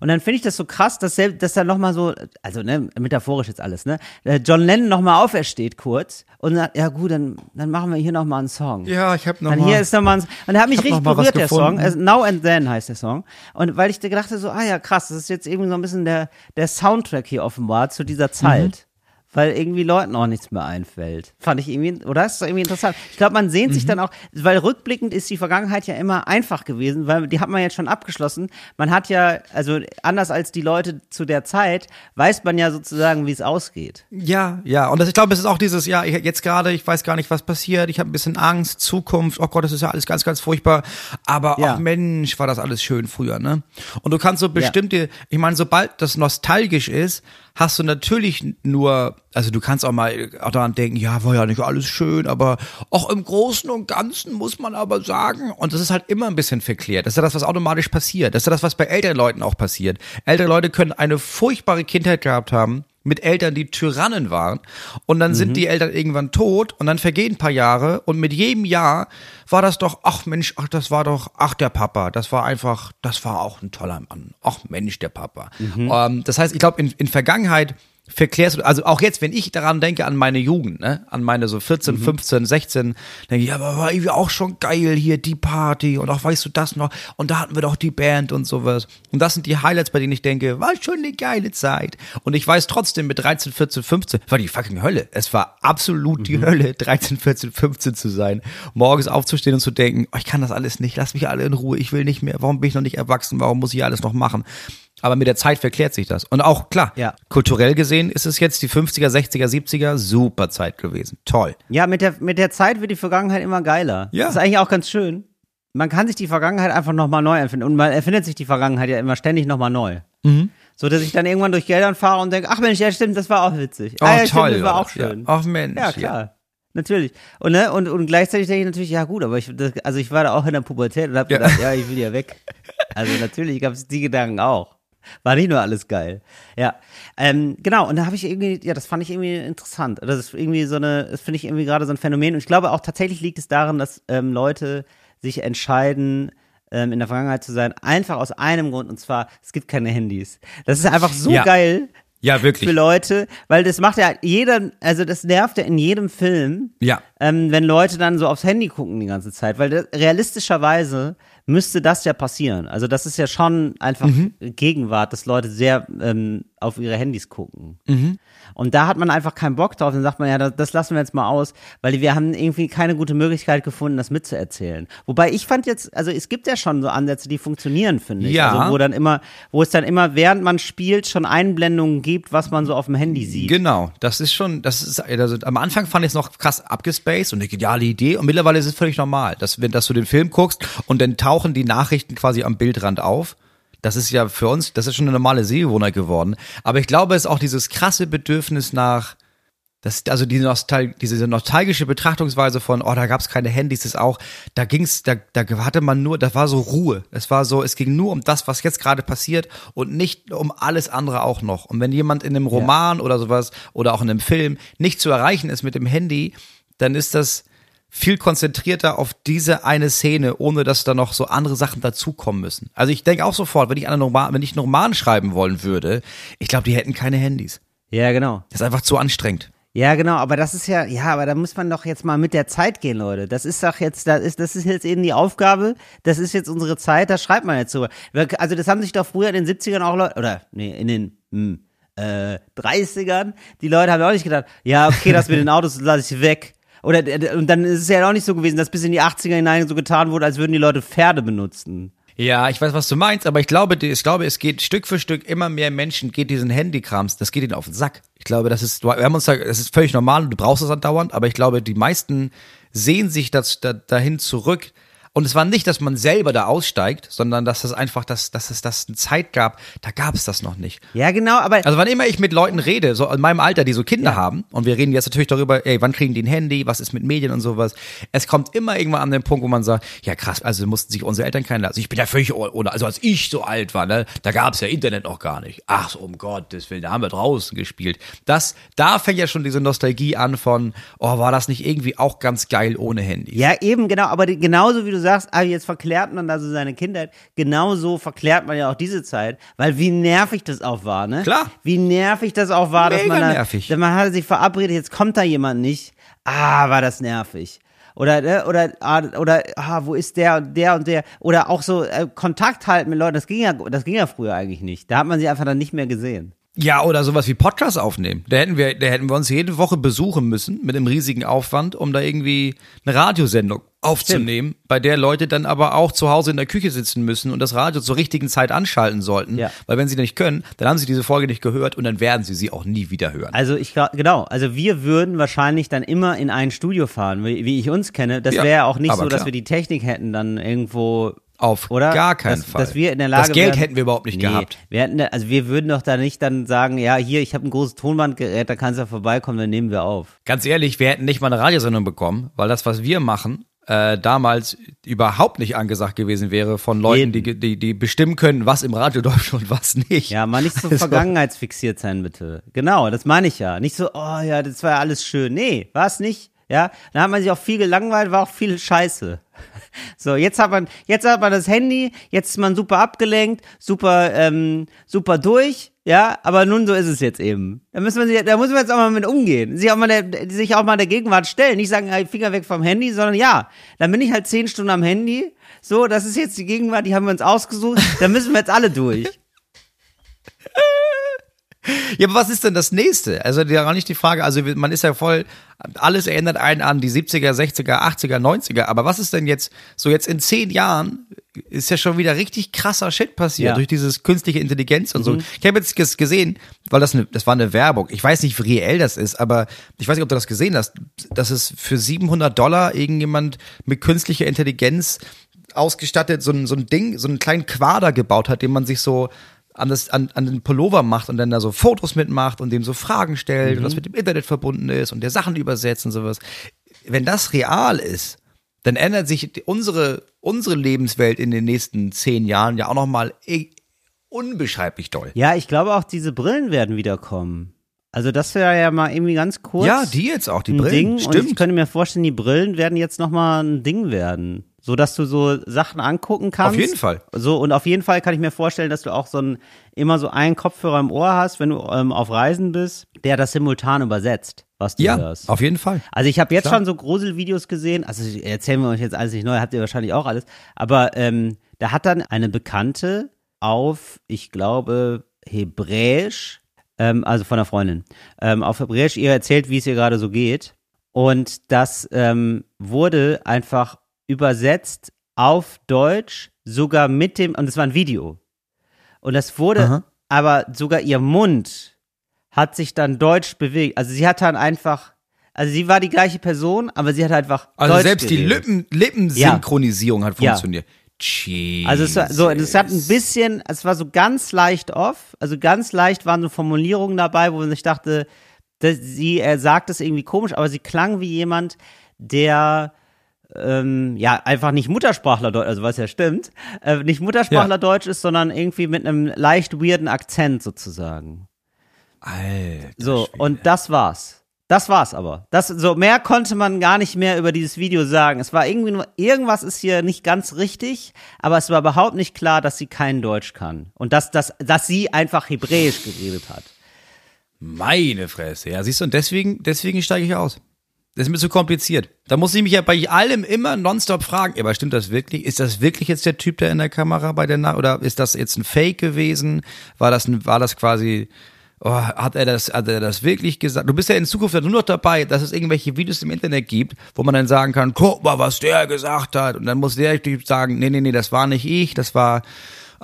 Und dann finde ich das so krass, dass, selbst, dass da nochmal so, also ne, metaphorisch jetzt alles, ne? äh, John Lennon nochmal aufersteht kurz und sagt, ja gut, dann, dann machen wir hier nochmal einen Song. Ja, ich habe noch Dann mal. hier ist nochmal ein, und der hat mich richtig berührt, der Song. Also Now and Then heißt der Song. Und weil ich da gedacht habe, so, ah ja, krass, das ist jetzt irgendwie so ein bisschen der, der Soundtrack hier offenbar zu dieser Zeit. Weil irgendwie Leuten auch nichts mehr einfällt. Fand ich irgendwie, oder? Das ist doch irgendwie interessant. Ich glaube, man sehnt Mhm. sich dann auch, weil rückblickend ist die Vergangenheit ja immer einfach gewesen, weil die hat man jetzt schon abgeschlossen. Man hat ja, also anders als die Leute zu der Zeit, weiß man ja sozusagen, wie es ausgeht. Ja, ja. Und das, ich glaube, es ist auch dieses, ja, ich, jetzt gerade, ich weiß gar nicht, was passiert. Ich habe ein bisschen Angst, Zukunft. Oh Gott, das ist ja alles ganz, ganz furchtbar. Aber, Ja. ach Mensch, war das alles schön früher, ne? Und du kannst so bestimmte, ich meine, sobald das nostalgisch ist, hast du natürlich nur, also du kannst auch mal daran denken, ja, war ja nicht alles schön, aber auch im Großen und Ganzen muss man aber sagen, und das ist halt immer ein bisschen verklärt. Das ist ja das, was automatisch passiert. Das ist ja das, was bei älteren Leuten auch passiert. Ältere Leute können eine furchtbare Kindheit gehabt haben, mit Eltern, die Tyrannen waren. Und dann sind die Eltern irgendwann tot und dann vergehen ein paar Jahre und mit jedem Jahr war das doch, ach Mensch, ach, das war doch, ach der Papa, das war einfach, das war auch ein toller Mann. Ach Mensch, der Papa. Ähm, das heißt, ich glaube, in, in Vergangenheit verklärst du, also auch jetzt, wenn ich daran denke, an meine Jugend, ne, an meine so 14, 15, 16, denke ich, ja, aber war irgendwie auch schon geil hier, die Party und auch weißt du das noch und da hatten wir doch die Band und sowas. Und das sind die Highlights, bei denen ich denke, war schon eine geile Zeit. Und ich weiß trotzdem, mit 13, 14, 15, war die fucking Hölle. Es war absolut die Hölle, 13, 14, 15 zu sein. Morgens aufzustehen und zu denken, oh, ich kann das alles nicht, lass mich alle in Ruhe, ich will nicht mehr, warum bin ich noch nicht erwachsen, warum muss ich alles noch machen? Aber mit der Zeit verklärt sich das. Und auch, klar, Ja. kulturell gesehen ist es jetzt die 50er, 60er, 70er, super Zeit gewesen. Toll. Ja, mit der, mit der Zeit wird die Vergangenheit immer geiler. Ja. Das ist eigentlich auch ganz schön. man kann sich die Vergangenheit einfach nochmal neu erfinden. Und man erfindet sich die Vergangenheit ja immer ständig nochmal neu. Mhm. So, dass ich dann irgendwann durch Geldern fahre und denke, ach Mensch, ja stimmt, das war auch witzig. Oh, ah, ja, toll. stimmt, das war auch das, ja. schön. Ach Mensch. Ja, klar. Natürlich. Und, ne, und, und gleichzeitig denke ich natürlich, ja gut, aber ich, das, also ich war da auch in der Pubertät und habe Ja. gedacht, ja, ich will ja weg. Also natürlich gab es die Gedanken auch. War nicht nur alles geil. Ja. Ähm, genau, und da habe ich irgendwie, ja, das fand ich irgendwie interessant. Das ist irgendwie so eine, das finde ich irgendwie gerade so ein Phänomen. Und ich glaube auch tatsächlich liegt es daran, dass ähm, Leute sich entscheiden, ähm, in der Vergangenheit zu sein, einfach aus einem Grund, und zwar, es gibt keine Handys. Das ist einfach so Ja. geil, Ja, wirklich. für Leute, weil das macht ja jeder, also das nervt ja in jedem Film, Ja. ähm, wenn Leute dann so aufs Handy gucken die ganze Zeit, weil das, realistischerweise müsste das ja passieren. Also das ist ja schon einfach Mhm. Gegenwart, dass Leute sehr ähm, auf ihre Handys gucken. Mhm. Und da hat man einfach keinen Bock drauf. Dann sagt man ja, das, das lassen wir jetzt mal aus, weil wir haben irgendwie keine gute Möglichkeit gefunden, das mitzuerzählen. Wobei ich fand jetzt, also es gibt ja schon so Ansätze, die funktionieren, finde ich. Ja. Also wo dann immer, wo es dann immer, während man spielt, schon Einblendungen gibt, was man so auf dem Handy sieht. Genau, das ist schon, das ist, also am Anfang fand ich es noch krass abgespaced und eine geniale Idee und mittlerweile ist es völlig normal, dass, wenn, dass du den Film guckst und dann tauchen die Nachrichten quasi am Bildrand auf. Das ist ja für uns, das ist schon eine normale Sehgewohnheit geworden. Aber ich glaube, es ist auch dieses krasse Bedürfnis nach, das, also die Nostal diese nostalgische Betrachtungsweise von, oh, da gab es keine Handys, ist auch, da ging's, da, da hatte man nur, das war so Ruhe. Es war so, es ging nur um das, was jetzt gerade passiert und nicht um alles andere auch noch. Und wenn jemand in einem Roman oder sowas oder auch in einem Film nicht zu erreichen ist mit dem Handy, dann ist das viel konzentrierter auf diese eine Szene, ohne dass da noch so andere Sachen dazukommen müssen. Also ich denke auch sofort, wenn ich einen Roman, wenn ich einen Roman schreiben wollen würde, ich glaube, die hätten keine Handys. Ja, genau. Das ist einfach zu anstrengend. Ja, genau, aber das ist ja, ja, aber da muss man doch jetzt mal mit der Zeit gehen, Leute. Das ist doch jetzt, das ist, das ist jetzt eben die Aufgabe, das ist jetzt unsere Zeit, da schreibt man jetzt so. Also das haben sich doch früher in den 70ern auch Leute, oder nee, in den hm, äh, 30ern, die Leute haben ja auch nicht gedacht, ja, okay, das mit den Autos lasse ich weg. Oder und dann ist es ja auch nicht so gewesen, dass bis in die 80er hinein so getan wurde, als würden die Leute Pferde benutzen. Ja, ich weiß, was du meinst, aber ich glaube, ich glaube, es geht Stück für Stück immer mehr Menschen geht diesen Handykrams, das geht ihnen auf den Sack. Ich glaube, das ist, wir haben uns da, das ist völlig normal und du brauchst es andauernd, aber ich glaube, die meisten sehen sich das, da, dahin zurück. Und es war nicht, dass man selber da aussteigt, sondern dass es einfach, dass, dass es das eine Zeit gab, da gab es das noch nicht. Ja, genau, aber Also wann immer ich mit Leuten rede, so in meinem Alter, die so Kinder haben, und wir reden jetzt natürlich darüber, ey, wann kriegen die ein Handy, was ist mit Medien und sowas. Es kommt immer irgendwann an den Punkt, wo man sagt, ja krass, also mussten sich unsere Eltern kennen lassen. Ich bin ja völlig ohne, also als ich so alt war, ne, da gab's ja Internet noch gar nicht. Ach so, um Gottes Willen, da haben wir draußen gespielt. Das, da fängt ja schon diese Nostalgie an von, oh, war das nicht irgendwie auch ganz geil ohne Handy? Ja, eben, genau. Aber die, genauso wie du sagst, ah, jetzt verklärt man da so seine Kindheit, genauso verklärt man ja auch diese Zeit, weil wie nervig das auch war, ne? Klar. Wie nervig das auch war, dass Mega man da, nervig. Man hatte sich verabredet, jetzt kommt da jemand nicht. Ah, war das nervig. Oder, ne, oder, ah, oder, ah, wo ist der und der und der? Oder auch so äh, Kontakt halten mit Leuten, das ging ja, das ging ja früher eigentlich nicht. Da hat man sie einfach dann nicht mehr gesehen. Ja, oder sowas wie Podcast aufnehmen. Da hätten wir, da hätten wir uns jede Woche besuchen müssen mit einem riesigen Aufwand, um da irgendwie eine Radiosendung aufzunehmen, bei der Leute dann aber auch zu Hause in der Küche sitzen müssen und das Radio zur richtigen Zeit anschalten sollten. Ja. Weil wenn sie nicht können, dann haben sie diese Folge nicht gehört und dann werden sie sie auch nie wieder hören. Also ich genau, also wir würden wahrscheinlich dann immer in ein Studio fahren, wie, wie ich uns kenne. Das Ja, wäre ja auch nicht so, dass klar. wir die Technik hätten dann irgendwo Auf oder gar keinen dass, Fall. Dass wir in der Lage das Geld wären- hätten wir überhaupt nicht nee, gehabt. Wir hätten, also wir würden doch da nicht dann sagen, ja, hier, ich habe ein großes Tonbandgerät, da kannst du ja vorbeikommen, dann nehmen wir auf. Ganz ehrlich, wir hätten nicht mal eine Radiosendung bekommen, weil das, was wir machen, äh, damals überhaupt nicht angesagt gewesen wäre von Leuten, die, die, die bestimmen können, was im Radio läuft und was nicht. Ja, mal nicht so Also- vergangenheitsfixiert sein, bitte. Genau, das meine ich ja. Nicht so, oh ja, das war ja alles schön. Nee, war es nicht. Ja, da hat man sich auch viel gelangweilt, war auch viel Scheiße. So, jetzt hat man, jetzt hat man das Handy, jetzt ist man super abgelenkt, super, ähm, super durch, ja, aber nun so ist es jetzt eben. Da müssen wir da muss man jetzt auch mal mit umgehen. Sich auch mal der, sich auch mal der Gegenwart stellen. Nicht sagen, ey, Finger weg vom Handy, sondern ja, dann bin ich halt zehn Stunden am Handy. So, das ist jetzt die Gegenwart, die haben wir uns ausgesucht. Da müssen wir jetzt alle durch. Ja, aber was ist denn das nächste? Also gar nicht die Frage, also man ist ja voll, alles erinnert einen an die 70er, 60er, 80er, 90er, aber was ist denn jetzt, so jetzt in zehn Jahren ist ja schon wieder richtig krasser Shit passiert Ja. Mhm. durch dieses künstliche Intelligenz und so. Ich habe jetzt ges- gesehen, weil das eine, das war eine Werbung, ich weiß nicht, wie reell das ist, aber ich weiß nicht, ob du das gesehen hast, dass es für 700 Dollar irgendjemand mit künstlicher Intelligenz ausgestattet, so ein, so ein Ding, so einen kleinen Quader gebaut hat, den man sich so an, das, an, an den Pullover macht und dann da so Fotos mitmacht und dem so Fragen stellt und das mit dem Internet verbunden ist und der Sachen übersetzt und sowas. Wenn das real ist, dann ändert sich unsere, unsere Lebenswelt in den nächsten zehn Jahren ja auch nochmal unbeschreiblich doll. Ja, ich glaube auch, diese Brillen werden wiederkommen. Also das wäre ja mal irgendwie ganz kurz. Ja, die jetzt auch, die Brillen. Ding. Und ich Stimmt. könnte mir vorstellen, die Brillen werden jetzt nochmal ein Ding werden. So dass du so Sachen angucken kannst. Auf jeden Fall. So, und auf jeden Fall kann ich mir vorstellen, dass du auch so ein, immer so einen Kopfhörer im Ohr hast, wenn du ähm, auf Reisen bist, der das simultan übersetzt, was du Ja, hörst. auf jeden Fall. Also ich habe jetzt Klar. schon so Gruselvideos gesehen, also erzählen wir euch jetzt alles nicht neu, habt ihr wahrscheinlich auch alles, aber ähm, da hat dann eine Bekannte auf, ich glaube, Hebräisch, ähm, also von einer Freundin, ähm, auf Hebräisch ihr erzählt, wie es ihr gerade so geht und das ähm, wurde einfach übersetzt auf Deutsch, sogar mit dem, und es war ein Video und das wurde, Aha. aber sogar ihr Mund hat sich dann deutsch bewegt. Also sie hat dann einfach, also sie war die gleiche Person, aber sie hat einfach Also deutsch selbst die geredet. Lippen, Lippensynchronisierung hat Ja. funktioniert. Jesus. Also es war so, es hat ein bisschen, es war so ganz leicht off, also ganz leicht waren so Formulierungen dabei, wo man sich dachte, dass sie er sagt es irgendwie komisch, aber sie klang wie jemand, der ähm, ja einfach nicht Muttersprachler Deutsch, also was ja stimmt, äh, nicht Muttersprachler Ja. Deutsch ist, sondern irgendwie mit einem leicht weirden Akzent sozusagen. Alter. So, Schwede. und das war's. Das war's aber. Das, so mehr konnte man gar nicht mehr über dieses Video sagen. Es war irgendwie nur, irgendwas ist hier nicht ganz richtig, aber es war überhaupt nicht klar, dass sie kein Deutsch kann. Und dass, dass, dass sie einfach Hebräisch geredet hat. Meine Fresse. Ja, siehst du, und deswegen, deswegen steige ich aus. Das ist mir zu kompliziert. Da muss ich mich ja bei allem immer nonstop fragen, aber stimmt das wirklich? Ist das wirklich jetzt der Typ, der in der Kamera bei der Na oder ist das jetzt ein Fake gewesen? War das ein, war das quasi, oh, hat er das, hat er das wirklich gesagt? Du bist ja in Zukunft nur noch dabei, dass es irgendwelche Videos im Internet gibt, wo man dann sagen kann, guck mal, was der gesagt hat. Und dann muss der Typ sagen, nee, nee, nee, das war nicht ich, das war,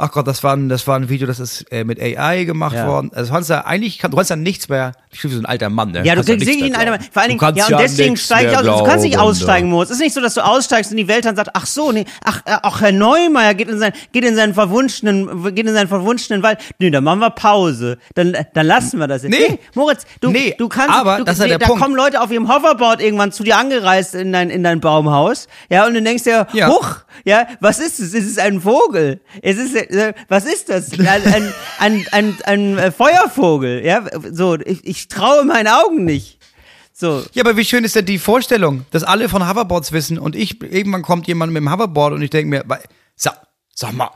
ach Gott, das war ein, das war ein Video, das ist äh, mit AI gemacht Ja. worden. Also du kannst ja eigentlich, kann, du kannst ja nichts mehr, ich bin so ein alter Mann, ne? Ja, du Kannst ja einen Alter, glauben. vor allen Dingen, ja, und deswegen nichts steige ich aus. Du kannst nicht aussteigen, ne? Moritz. Es ist nicht so, dass du aussteigst und die Welt dann sagt, ach so, nee, ach, äh, auch Herr Neumeier geht in sein, geht in seinen verwunschenen, geht in seinen verwunschenen Wald. Nee, dann machen wir Pause. Dann, dann lassen wir das jetzt. Nee. Moritz, du, Nee, du kannst, aber du, das ist ja nee, der da Punkt. kommen Leute auf ihrem Hoverboard irgendwann zu dir angereist in dein, in dein Baumhaus. Ja, und du denkst dir, Ja. huch, ja, was ist es? Es ist ein Vogel. Es ist, was ist das? Ein, ein, ein, ein, ein, äh, Feuervogel. Ja, so, ich, ich traue meinen Augen nicht. So, Ja, aber wie schön ist denn die Vorstellung, dass alle von Hoverboards wissen und ich, irgendwann kommt jemand mit dem Hoverboard und ich denke mir, sag, sag mal,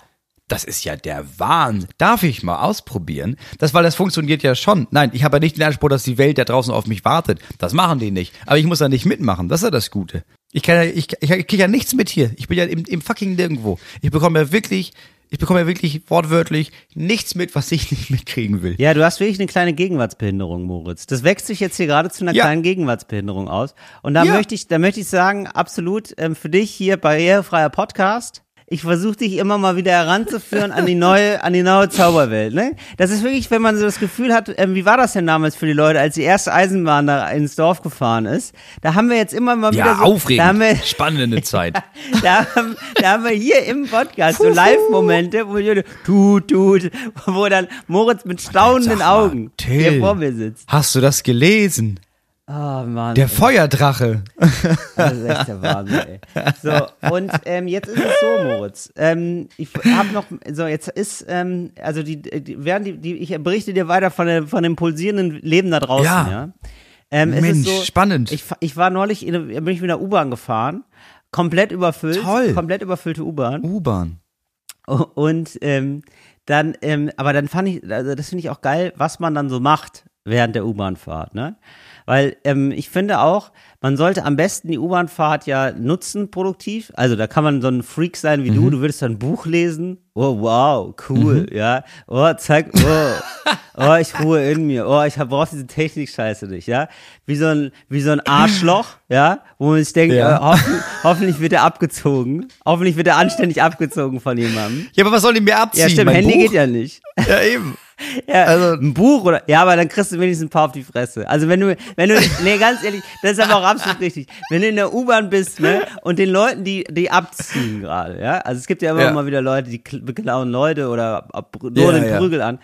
das ist ja der Wahnsinn. Darf ich mal ausprobieren? Das, weil das funktioniert ja schon. Nein, ich habe ja nicht den Anspruch, dass die Welt da draußen auf mich wartet. Das machen die nicht. Aber ich muss da nicht mitmachen. Das ist ja das Gute. Ich kann ja, ich, ich, ich kriege ja nichts mit hier. Ich bin ja im, im fucking nirgendwo. Ich bekomme ja wirklich, ich bekomme ja wirklich wortwörtlich nichts mit, was ich nicht mitkriegen will. Ja, du hast wirklich eine kleine Gegenwartsbehinderung, Moritz. Das wächst sich jetzt hier gerade zu einer Ja. kleinen Gegenwartsbehinderung aus. Und da Ja. möchte ich, da möchte ich sagen, absolut ähm, für dich hier barrierefreier Podcast. Ich versuche dich immer mal wieder heranzuführen an die neue, an die neue Zauberwelt. Ne? Das ist wirklich, wenn man so das Gefühl hat, ähm, wie war das denn damals für die Leute, als die erste Eisenbahn da ins Dorf gefahren ist? Da haben wir jetzt immer mal wieder Ja, so, da haben aufregend. wir, Spannende Zeit. da, haben, da haben wir hier im Podcast so Live-Momente, wo, wir tut, tut, wo dann Moritz mit staunenden mal, Augen Till. hier vor mir sitzt. Hast du das gelesen? Oh Mann, Der Feuerdrache. das ist echt der Wahnsinn, ey. So, und ähm, jetzt ist es so, Moritz. Ähm, ich habe noch, so, jetzt ist, ähm, also die, die, werden die, die, ich berichte dir weiter von, der, von dem pulsierenden Leben da draußen, ja. Ja. Ähm, Mensch, ist so, spannend. Ich, ich war neulich, in, bin ich mit der U-Bahn gefahren, komplett überfüllt, Toll. komplett überfüllte U-Bahn. U-Bahn. Und ähm, dann, ähm, aber dann fand ich, also das finde ich auch geil, was man dann so macht während der U-Bahn-Fahrt, ne? Weil ähm, ich finde auch, man sollte am besten die U-Bahn-Fahrt ja nutzen, produktiv. Also da kann man so ein Freak sein wie du, du würdest dann ein Buch lesen. Oh, wow, cool, ja. Oh, zeig, oh, oh, ich ruhe in mir. Oh, ich brauche diese Technik-Scheiße nicht, ja. Wie so ein, wie so ein Arschloch, ja, wo man sich denkt, Ja. äh, hoffen, hoffentlich wird er abgezogen. Hoffentlich wird er anständig abgezogen von jemandem. Ja, aber was soll die mir abziehen? Ja, stimmt, Mein Handy Buch? geht ja nicht. Ja, eben. Ja, Also- ein Buch oder ja, aber dann kriegst du wenigstens ein paar auf die Fresse. Also wenn du, wenn du, nee, ganz ehrlich, das ist aber auch absolut richtig. Wenn du in der U-Bahn bist, ne, und den Leuten, die, die abziehen gerade, ja, also es gibt ja immer Ja. mal wieder Leute, die kl- beklauen Leute oder ab- nur Ja, den ja. Prügel an.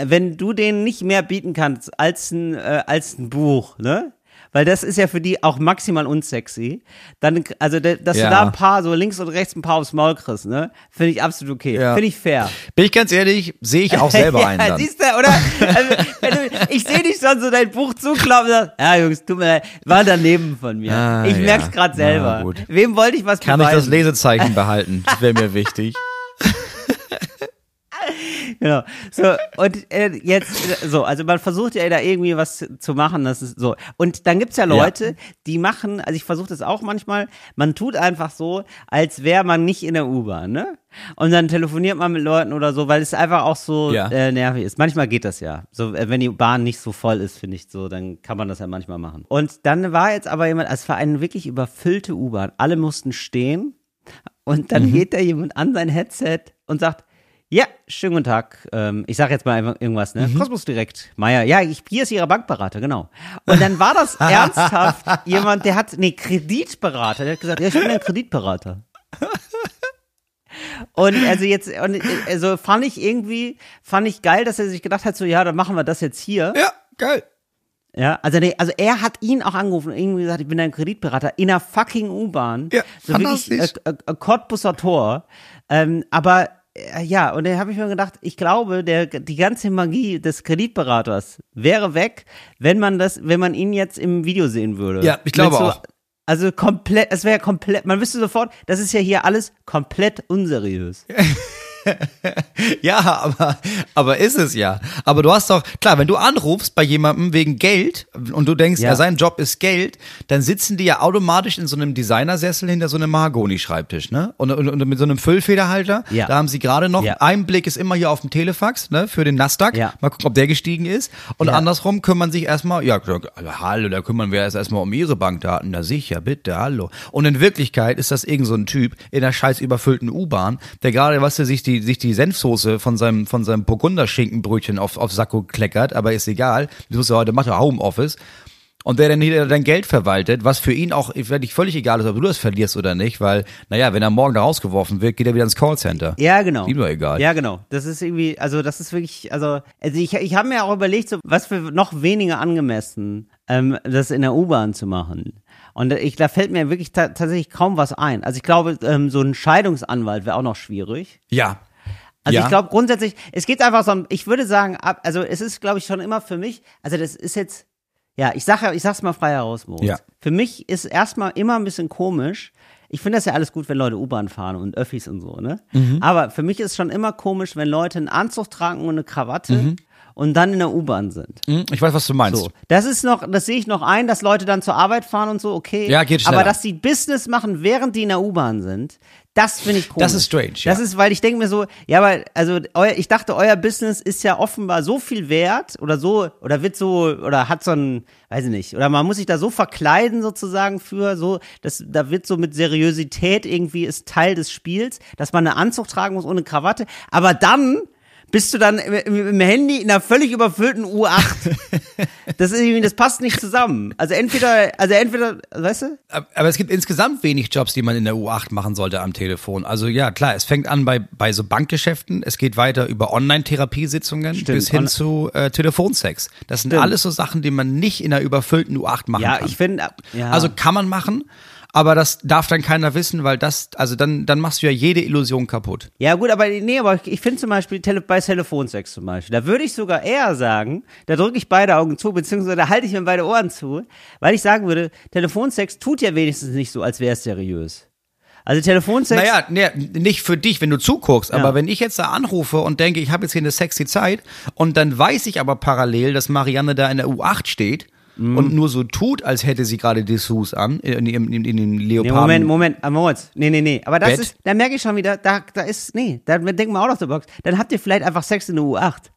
Wenn du denen nicht mehr bieten kannst als ein, äh, als ein Buch, ne? Weil das ist ja für die auch maximal unsexy. Dann, also, dass Ja. du da ein paar, so links und rechts ein paar aufs Maul kriegst, ne? Finde ich absolut okay. Ja. Finde ich fair. Bin ich ganz ehrlich, sehe ich auch selber ja, dann. siehst du, oder? Also, du, ich sehe dich schon so dein Buch zuklappen und sagst, ja, Jungs, tut mir leid, war daneben von mir. Ah, ich merk's grad Na, selber. Wem wollte ich was Kann ich das beweisen? Lesezeichen behalten? Das wäre mir wichtig. Genau. So, und äh, jetzt, äh, so, also man versucht ja da irgendwie was zu machen, das ist so. Und dann gibt's ja Leute, die machen, also ich versuche das auch manchmal, man tut einfach so, als wäre man nicht in der U-Bahn, ne? Und dann telefoniert man mit Leuten oder so, weil es einfach auch so Ja. äh, nervig ist. Manchmal geht das ja. So, äh, wenn die Bahn nicht so voll ist, finde ich so, dann kann man das ja manchmal machen. Und dann war jetzt aber jemand, es war eine wirklich überfüllte U-Bahn. Alle mussten stehen. Und dann geht da jemand an sein Headset und sagt, ja, schönen guten Tag. Ähm, ich sage jetzt mal einfach irgendwas, ne? Kosmos direkt. Meier, ja, ich, hier ist Ihre Bankberater, genau. Und dann war das ernsthaft jemand, der hat, nee, Kreditberater, der hat gesagt, ja, ich bin ein Kreditberater. Und also jetzt, und also fand ich irgendwie, fand ich geil, dass er sich gedacht hat, so, ja, dann machen wir das jetzt hier. Ja, geil. Ja, also, nee, also er hat ihn auch angerufen und irgendwie gesagt, ich bin ein Kreditberater in einer fucking U-Bahn. Ja, so wirklich äh, äh, Cottbusser Tor. Ähm, aber ja, und da habe ich mir gedacht, ich glaube, der, die ganze Magie des Kreditberaters wäre weg, wenn man das, wenn man ihn jetzt im Video sehen würde. Ja, ich glaube auch. Also komplett, es wäre komplett, man wüsste sofort, das ist ja hier alles komplett unseriös. Ja, aber, aber ist es ja. Aber du hast doch, klar, wenn du anrufst bei jemandem wegen Geld und du denkst, Ja. ja. sein Job ist Geld, dann sitzen die ja automatisch in so einem Designersessel hinter so einem Mahagoni-Schreibtisch, ne? Und, und, und mit so einem Füllfederhalter. Ja. Da haben sie gerade noch, Ja. ein Blick ist immer hier auf dem Telefax, ne? Für den Nasdaq. Ja. Mal gucken, ob der gestiegen ist. Und Ja. andersrum kümmern sich erstmal, ja, also, hallo, da kümmern wir erst erstmal um ihre Bankdaten. Na sicher, bitte, hallo. Und in Wirklichkeit ist das irgend so ein Typ in einer scheiß überfüllten U-Bahn, der gerade, was er sich die, sich die Senfsoße von seinem, von seinem Burgunderschinkenbrötchen auf, auf Sakko kleckert, aber ist egal. Das muss er heute, macht er Homeoffice. Und der dann hier dein Geld verwaltet, was für ihn auch völlig egal ist, ob du das verlierst oder nicht, weil, naja, wenn er morgen da rausgeworfen wird, geht er wieder ins Callcenter. Ja, genau. Ihm doch egal. Ja, genau. Das ist irgendwie, also das ist wirklich, also, also ich, ich habe mir auch überlegt, so, was für noch weniger angemessen, ähm, das in der U-Bahn zu machen. Und ich, da fällt mir wirklich ta tatsächlich kaum was ein. Also ich glaube, ähm, so ein Scheidungsanwalt wäre auch noch schwierig. Ja. Also Ja. ich glaube grundsätzlich, es geht einfach so, ich würde sagen, ab, also es ist, glaube ich, schon immer für mich, also das ist jetzt, ja, ich sage, ich sag's mal frei heraus, Moritz. Ja. Für mich ist erstmal immer ein bisschen komisch. Ich finde das ja alles gut, wenn Leute U-Bahn fahren und Öffis und so, ne? Mhm. Aber für mich ist schon immer komisch, wenn Leute einen Anzug tragen und eine Krawatte Mhm. Und dann in der U-Bahn sind. Hm, Ich weiß, was du meinst. So. Das ist noch, das sehe ich noch ein, dass Leute dann zur Arbeit fahren und so, okay. Ja, geht schneller. Aber dass die Business machen, während die in der U-Bahn sind, das finde ich komisch. Das ist strange, ja. Das ist, weil ich denke mir so, ja, aber, also, euer, ich dachte, euer Business ist ja offenbar so viel wert oder so, oder wird so, oder hat so ein, weiß ich nicht, oder man muss sich da so verkleiden sozusagen für, so, das, da wird so mit Seriosität irgendwie ist Teil des Spiels, dass man einen Anzug tragen muss ohne Krawatte, aber dann, bist du dann im, im Handy in einer völlig überfüllten U8. Das ist irgendwie, das passt nicht zusammen. Also entweder, also entweder, weißt du? Aber es gibt insgesamt wenig Jobs, die man in der U8 machen sollte am Telefon. Also ja, klar, es fängt an bei, bei so Bankgeschäften, es geht weiter über Online-Therapiesitzungen bis hin On- zu äh, Telefonsex. Das sind Stimmt. alles so Sachen, die man nicht in einer überfüllten U8 machen Ja, kann. ich finde, ja. Also kann man machen, aber das darf dann keiner wissen, weil das, also dann, dann machst du ja jede Illusion kaputt. Ja, gut, aber nee, aber ich finde zum Beispiel Tele bei Telefonsex zum Beispiel, da würde ich sogar eher sagen, da drücke ich beide Augen zu, beziehungsweise da halte ich mir beide Ohren zu, weil ich sagen würde, Telefonsex tut ja wenigstens nicht so, als wäre es seriös. Also Telefonsex. Naja, nee, nicht für dich, wenn du zuguckst, aber Ja. wenn ich jetzt da anrufe und denke, ich habe jetzt hier eine sexy Zeit und dann weiß ich aber parallel, dass Marianne da in der U8 steht Mhm. und nur so tut, als hätte sie gerade Dessous an, in, in, in, in den Nee, Leoparden. Moment, Moment, ah, Moritz. Nee, nee, nee. Aber das Bett? ist, da merke ich schon wieder, da, da ist, nee, da denken wir auch noch der Box. Dann habt ihr vielleicht einfach Sex in der U8.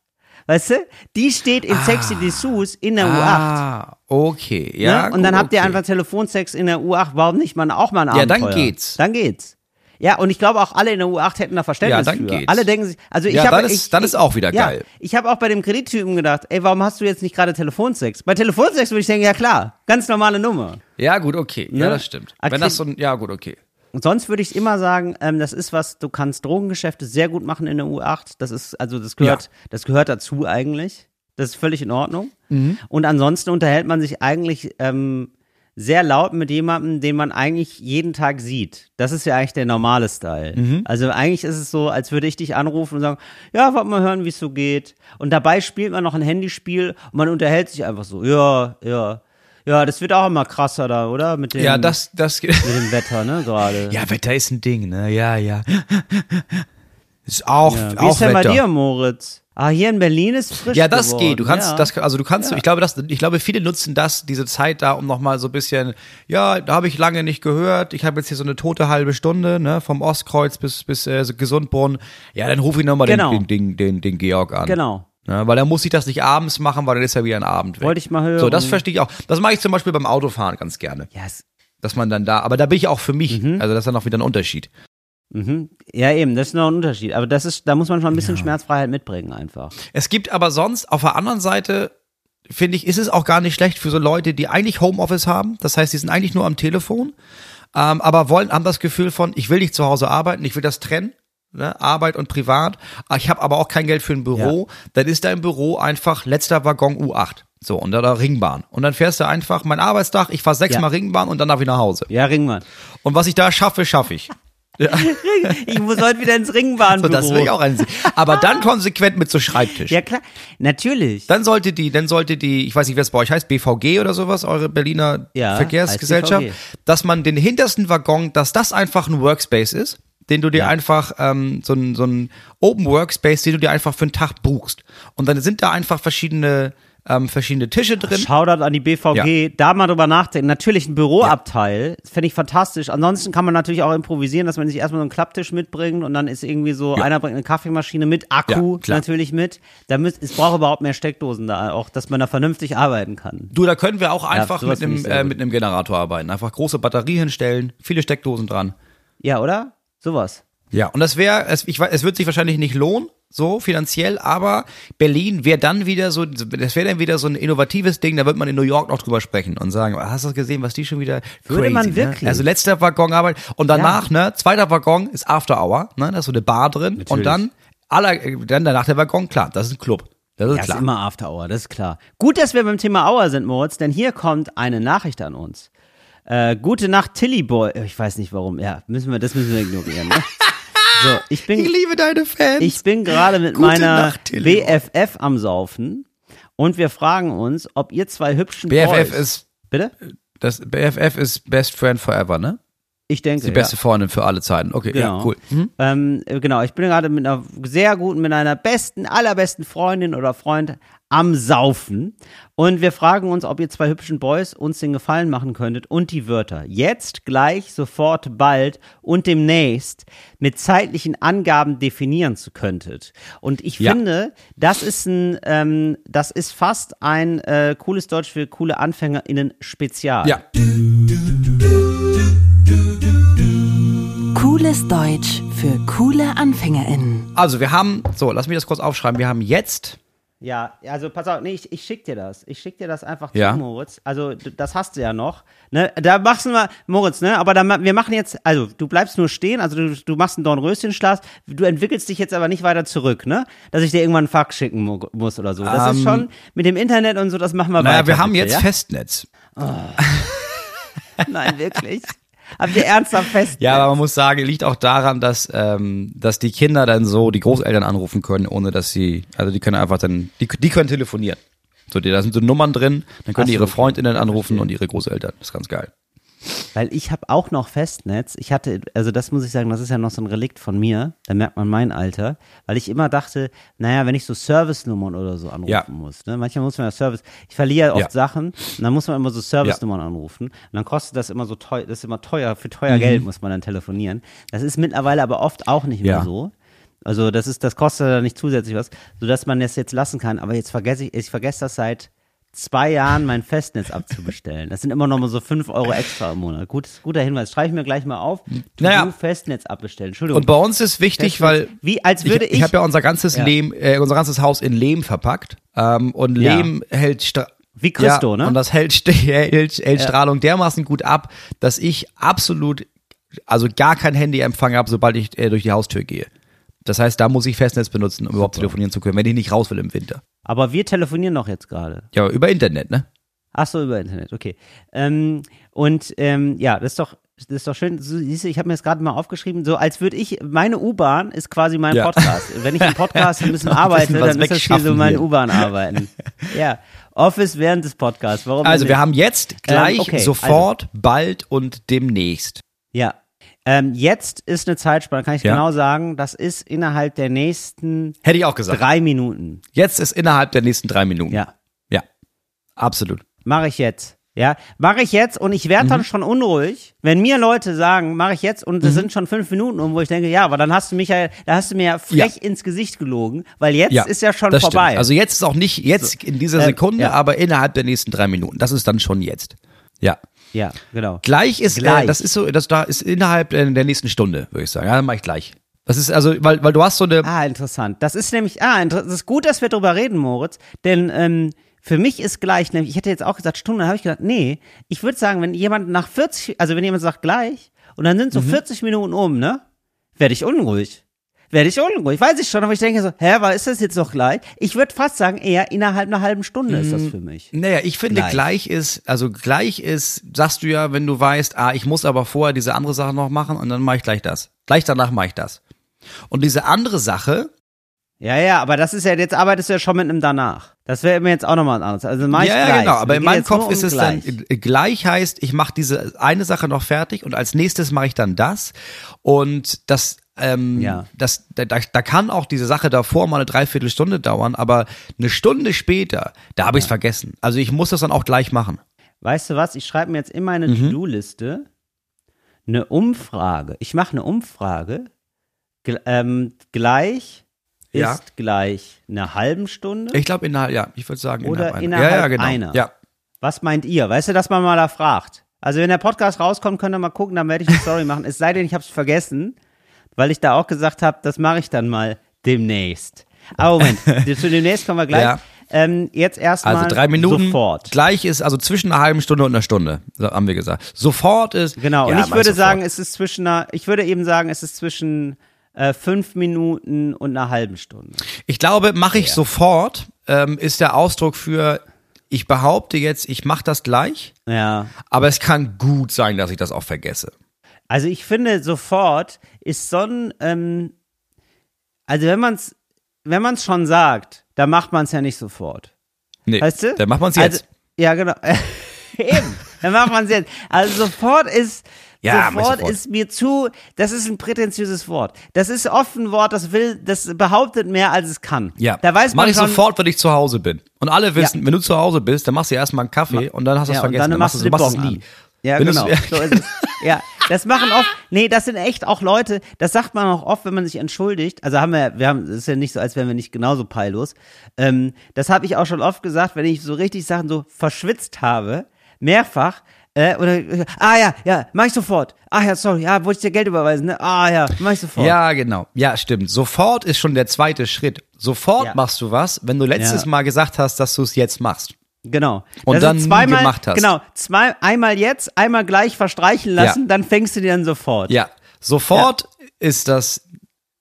Weißt du? Die steht in Sexy Dessous in der U8. Ah, okay, ja. ne? Und dann gut, habt ihr okay. einfach Telefonsex in der U8. Warum nicht mal auch mal ein Ja, dann Abenteuer? geht's. Dann geht's. Ja, und ich glaube auch alle in der U8 hätten da Verständnis Ja, dann für. geht's. Alle denken sich, also ich Ja, habe dann ist- dann ist auch wieder ja, geil. Ich habe auch bei dem Kredittypen gedacht, ey, warum hast du jetzt nicht gerade Telefonsex? Bei Telefonsex würde ich denken, ja klar, ganz normale Nummer. Ja, gut, okay. Ja, Ne? das stimmt. Ah, Wenn das so ein, ja, gut, okay. Und sonst würde ich immer sagen, ähm, das ist was, du kannst Drogengeschäfte sehr gut machen in der U8. Das ist, also das gehört, Ja. das gehört dazu eigentlich. Das ist völlig in Ordnung. Mhm. Und ansonsten unterhält man sich eigentlich ähm, sehr laut mit jemandem, den man eigentlich jeden Tag sieht. Das ist ja eigentlich der normale Style. Mhm. Also eigentlich ist es so, als würde ich dich anrufen und sagen, ja, wollen wir hören, wie es so geht. Und dabei spielt man noch ein Handyspiel und man unterhält sich einfach so, ja, ja. Ja, das wird auch immer krasser da, oder? Mit dem, Ja, das, das, mit dem Wetter, ne, gerade. ja, Wetter ist ein Ding, ne? Ja, ja. Ist auch, Ja. Wie auch ist denn Wetter. bei dir, Moritz? Ah, hier in Berlin ist frisch Ja, das geworden. geht. Du kannst, ja. das, also du kannst, ich glaube, das, ich glaube, viele nutzen das, diese Zeit da, um nochmal so ein bisschen, ja, da habe ich lange nicht gehört. Ich habe jetzt hier so eine tote halbe Stunde, ne, vom Ostkreuz bis bis äh, Gesundbrunnen. Ja, dann rufe ich nochmal Genau. den, den, den, den, Georg an. Genau. Ja, weil er muss sich das nicht abends machen, weil dann ist ja wieder ein Abend weg. Wollte ich mal hören. So, das verstehe ich auch. Das mache ich zum Beispiel beim Autofahren ganz gerne. Ja, es, Dass man dann da, aber da bin ich auch für mich. Mhm. Also das ist dann auch wieder ein Unterschied. Mhm. ja, eben, das ist noch ein Unterschied. Aber das ist, da muss man schon ein bisschen Schmerzfreiheit mitbringen einfach. Es gibt aber sonst auf der anderen Seite, finde ich, ist es auch gar nicht schlecht für so Leute, die eigentlich Homeoffice haben. Das heißt, die sind eigentlich nur am Telefon, ähm, aber wollen, haben das Gefühl von, ich will nicht zu Hause arbeiten, ich will das trennen. Ne, Arbeit und Privat. Ah, Ich habe aber auch kein Geld für ein Büro. Dann ist dein Büro einfach letzter Waggon U8. So, und da, da Ringbahn. Und dann fährst du einfach mein Arbeitstag, ich fahre sechsmal Ja. Ringbahn und dann darf ich nach Hause. Ja, Ringmann. Und was ich da schaffe, schaffe ich. Ich muss heute wieder ins Ringbahnbüro. So, das will ich auch einsehen. Aber dann konsequent mit so Schreibtisch. Ja, klar. Natürlich. Dann sollte die, dann sollte die, ich weiß nicht, wer es bei euch heißt, BVG oder sowas, eure Berliner Ja, Verkehrsgesellschaft, dass man den hintersten Waggon, dass das einfach ein Workspace ist, den du dir Ja. einfach, ähm, so ein, so ein Open Workspace, den du dir einfach für einen Tag buchst. Und dann sind da einfach verschiedene, ähm, verschiedene Tische drin. Shoutout an die BVG, da mal drüber nachdenken. Natürlich ein Büroabteil, das fände ich fantastisch. Ansonsten kann man natürlich auch improvisieren, dass man sich erstmal so einen Klapptisch mitbringt und dann ist irgendwie so, Ja. einer bringt eine Kaffeemaschine mit, Akku Ja, natürlich mit. Da müsst, es braucht überhaupt mehr Steckdosen da, auch dass man da vernünftig arbeiten kann. Du, da können wir auch einfach mit einem, finde äh, mit einem Generator arbeiten. Einfach große Batterie hinstellen, viele Steckdosen dran. Ja, oder? Sowas. Ja, und das wäre, es, ich es wird sich wahrscheinlich nicht lohnen, so finanziell, aber Berlin wäre dann wieder so, das wäre dann wieder so ein innovatives Ding, da wird man in New York noch drüber sprechen und sagen, hast du gesehen, was die schon wieder Würde crazy, man wirklich? Ne? Also letzter Waggon Arbeit und danach, ne, zweiter Waggon ist After Hour, ne, da ist so eine Bar drin und dann aller, dann danach der Waggon, klar, das ist ein Club. Das ist Ja, klar. ist immer After Hour, das ist klar. Gut, dass wir beim Thema Hour sind, Moritz, denn hier kommt eine Nachricht an uns. Äh, gute Nacht, Tilly Boy. Ich weiß nicht warum. Ja, müssen wir, das müssen wir ignorieren. Ne? So, ich bin, ich liebe deine Fans. ich bin gerade mit Gute meiner Nacht. BFF am Saufen und wir fragen uns, ob ihr zwei hübschen BFF Boys, ist, bitte? das BFF ist Best Friend Forever, ne? Ich denke, Die beste Freundin für alle Zeiten. Okay, Genau. ja, cool. Mhm. Ähm, äh, genau, ich bin gerade mit einer sehr guten, mit einer besten, allerbesten Freundin oder Freund am Saufen. Und wir fragen uns, ob ihr zwei hübschen Boys uns den Gefallen machen könntet und die Wörter jetzt, gleich, sofort, bald und demnächst mit zeitlichen Angaben definieren zu könntet. Und ich Ja. finde, das ist ein, ähm, das ist fast ein äh, cooles Deutsch für coole AnfängerInnen Spezial. Ja. Cooles Deutsch für coole AnfängerInnen. Also wir haben, so, lass mich das kurz aufschreiben. Wir haben jetzt, Ja, also pass auf, nee, ich, ich schick dir das. Ich schick dir das einfach Ja. zu, Moritz. Also, d- das hast du ja noch. Ne, da machst du mal, Moritz, ne, aber da, wir machen jetzt, also, du bleibst nur stehen, also du, du machst einen Dornröschenschlaf, du entwickelst dich jetzt aber nicht weiter zurück, ne? Dass ich dir irgendwann einen Fax schicken mu muss oder so. Das ist Ähm, schon mit dem Internet und so, das machen wir naja, weiter. wir haben bitte, jetzt ja? Festnetz. Nein, wirklich. Habt ihr ernsthaft fest? Ja, aber man muss sagen, liegt auch daran, dass, ähm, dass die Kinder dann so die Großeltern anrufen können, ohne dass sie, also die können einfach dann, die, die können telefonieren. So, da sind so Nummern drin, dann können Ach die ihre. Freundinnen anrufen und ihre Großeltern. Das ist ganz geil. Weil ich habe auch noch Festnetz. Ich hatte, also das muss ich sagen, das ist ja noch so ein Relikt von mir. Da merkt man mein Alter. Weil ich immer dachte, naja, wenn ich so Servicenummern oder so anrufen Ja. muss. Ne? Manchmal muss man ja Service. Ich verliere ja oft Ja. Sachen und dann muss man immer so Servicenummern anrufen. Und dann kostet das immer so teuer, das ist immer teuer, für teuer Geld muss man dann telefonieren. Das ist mittlerweile aber oft auch nicht mehr Mhm. Ja. so. Also das ist, das kostet dann nicht zusätzlich was, sodass man das jetzt lassen kann. Aber jetzt vergesse ich, ich vergesse das seit zwei Jahren mein Festnetz abzubestellen. Das sind immer noch mal so fünf Euro extra im Monat. Gut, guter Hinweis. Schreibe ich mir gleich mal auf. To Naja. Festnetz abbestellen. Entschuldigung. Und bei uns ist wichtig, weil Wie, als würde ich, ich. ich habe ja unser ganzes Ja. Lehm, äh, unser ganzes Haus in Lehm verpackt. Ähm, und Ja. Lehm hält Stra Wie Christo, ja, ne? Und das hält, hält, hält Strahlung dermaßen gut ab, dass ich absolut, also gar kein Handyempfang habe, sobald ich äh, durch die Haustür gehe. Das heißt, da muss ich Festnetz benutzen, um überhaupt telefonieren zu können, wenn ich nicht raus will im Winter. Aber wir telefonieren doch jetzt gerade. Ja, über Internet, ne? Ach so, über Internet, okay. Ähm, und ähm, ja, das ist doch, das ist doch schön. Siehst du, ich habe mir das gerade mal aufgeschrieben, so als würde ich, meine U-Bahn ist quasi mein Ja. Podcast. Wenn ich im Podcast ein bisschen Noch arbeite, dann ist das hier so mein hier. U-Bahn-Arbeiten. ja, Office während des Podcasts. Warum Also wir haben jetzt gleich, okay, sofort, bald und demnächst. Ja. Ähm, jetzt ist eine Zeitspanne, kann ich Ja. genau sagen, das ist innerhalb der nächsten Hätte ich auch gesagt. drei Minuten. Jetzt ist innerhalb der nächsten drei Minuten. Ja. Ja. Absolut. Mache ich jetzt. Ja, mache ich jetzt und ich werde Mhm. dann schon unruhig, wenn mir Leute sagen, mache ich jetzt und Mhm. es sind schon fünf Minuten um, wo ich denke, ja, aber dann hast du mich ja, da hast du mir ja frech ins Gesicht gelogen, weil jetzt ist ja schon vorbei. Stimmt. Also jetzt ist auch nicht jetzt in dieser Ähm, Sekunde, ja. aber innerhalb der nächsten drei Minuten. Das ist dann schon jetzt. Ja. Ja, genau. Gleich ist, Gleich. Äh, das ist so, das da ist innerhalb äh, der nächsten Stunde, würde ich sagen. Ja, dann mach ich gleich. Das ist also, weil, weil du hast so eine, Ah, interessant. Das ist nämlich, ah, das ist gut, dass wir drüber reden, Moritz, denn ähm, für mich ist gleich, nämlich, ich hätte jetzt auch gesagt Stunde, habe ich gedacht, nee, ich würde sagen, wenn jemand nach 40, also wenn jemand sagt gleich und dann Mhm. sind so 40 Minuten um, ne, werde ich unruhig. Werde ich unruhig, weiß ich schon, aber ich denke so, hä, was ist das jetzt noch gleich? Ich würde fast sagen, eher innerhalb einer halben Stunde ist das für mich. naja, ich finde Gleich. gleich. ist, also gleich ist, sagst du ja, wenn du weißt, ah, ich muss aber vorher diese andere Sache noch machen und dann mache ich gleich das. Gleich danach mache ich das. Und diese andere Sache, Ja, ja, aber das ist ja, jetzt arbeitest du ja schon mit einem danach. Das wäre mir jetzt auch nochmal anders. Also mach ich ja, ja, gleich. genau, aber in meinem Kopf um ist es gleich. dann äh, gleich heißt, ich mache diese eine Sache noch fertig und als nächstes mache ich dann das und das ähm, Ja. das, da, da kann auch diese Sache davor mal eine Dreiviertelstunde dauern, aber eine Stunde später, da habe ich es vergessen. Also ich muss das dann auch gleich machen. Weißt du was? Ich schreibe mir jetzt in meine Mhm. To-Do-Liste eine Umfrage. Ich mache eine Umfrage. Gl ähm, gleich Ja. ist gleich eine halben Stunde. Ich glaube innerhalb, ja, ich würde sagen Oder innerhalb, innerhalb ja, ja, genau. einer. Ja. Was meint ihr? Weißt du, dass man mal da fragt? Also wenn der Podcast rauskommt, könnt ihr mal gucken, dann werde ich eine Story machen. Es sei denn, ich habe es vergessen, weil ich da auch gesagt habe, das mache ich dann mal demnächst. Aber Moment, zu demnächst kommen wir gleich. Ja. Ähm, jetzt erstmal Also drei Minuten. sofort. Gleich ist also zwischen einer halben Stunde und einer Stunde, so haben wir gesagt. Sofort ist. Genau, ja, und ich würde sofort. sagen, es ist zwischen einer, ich würde eben sagen, es ist zwischen äh, fünf Minuten und einer halben Stunde. Ich glaube, mache ich sofort, ähm, ist der Ausdruck für, ich behaupte jetzt, ich mache das gleich, Ja. aber es kann gut sein, dass ich das auch vergesse. Also ich finde, sofort ist so ein, ähm, also wenn man es, wenn man es schon sagt, dann macht man es ja nicht sofort. Nee, Weißt du? dann machen wir es Also, jetzt. ja, genau. Eben. Dann macht man es jetzt. Also sofort ist, Ja, mach sofort, sofort. ist mir zu, das ist ein prätentiöses Wort. Das ist oft ein Wort, das will, das behauptet mehr, als es kann. ja, Da weiß mach man ich schon, sofort, wenn ich zu Hause bin. Und alle wissen, wenn du zu Hause bist, dann machst du erstmal einen Kaffee und dann hast du es Ja, und vergessen. dann machst du es nie. an. Ja, Wenn genau. ja. So ist es. Ja, das machen oft, nee, das sind echt auch Leute, das sagt man auch oft, wenn man sich entschuldigt. Also haben wir, wir haben, es ist ja nicht so, als wären wir nicht genauso peillos. Ähm, das habe ich auch schon oft gesagt, wenn ich so richtig Sachen so verschwitzt habe, mehrfach, äh, oder, ah ja, ja, mach ich sofort. Ah ja, sorry, ja, wollte ich dir Geld überweisen, ne? Ah ja, mach ich sofort. Ja, genau. Ja, stimmt. Sofort ist schon der zweite Schritt. Sofort Ja. machst du was, wenn du letztes Ja. Mal gesagt hast, dass du es jetzt machst. Genau. Und Das dann zweimal, gemacht hast. Genau, zwei, einmal jetzt, einmal gleich verstreichen lassen, Ja. dann fängst du dir dann sofort. Ja, sofort ist das,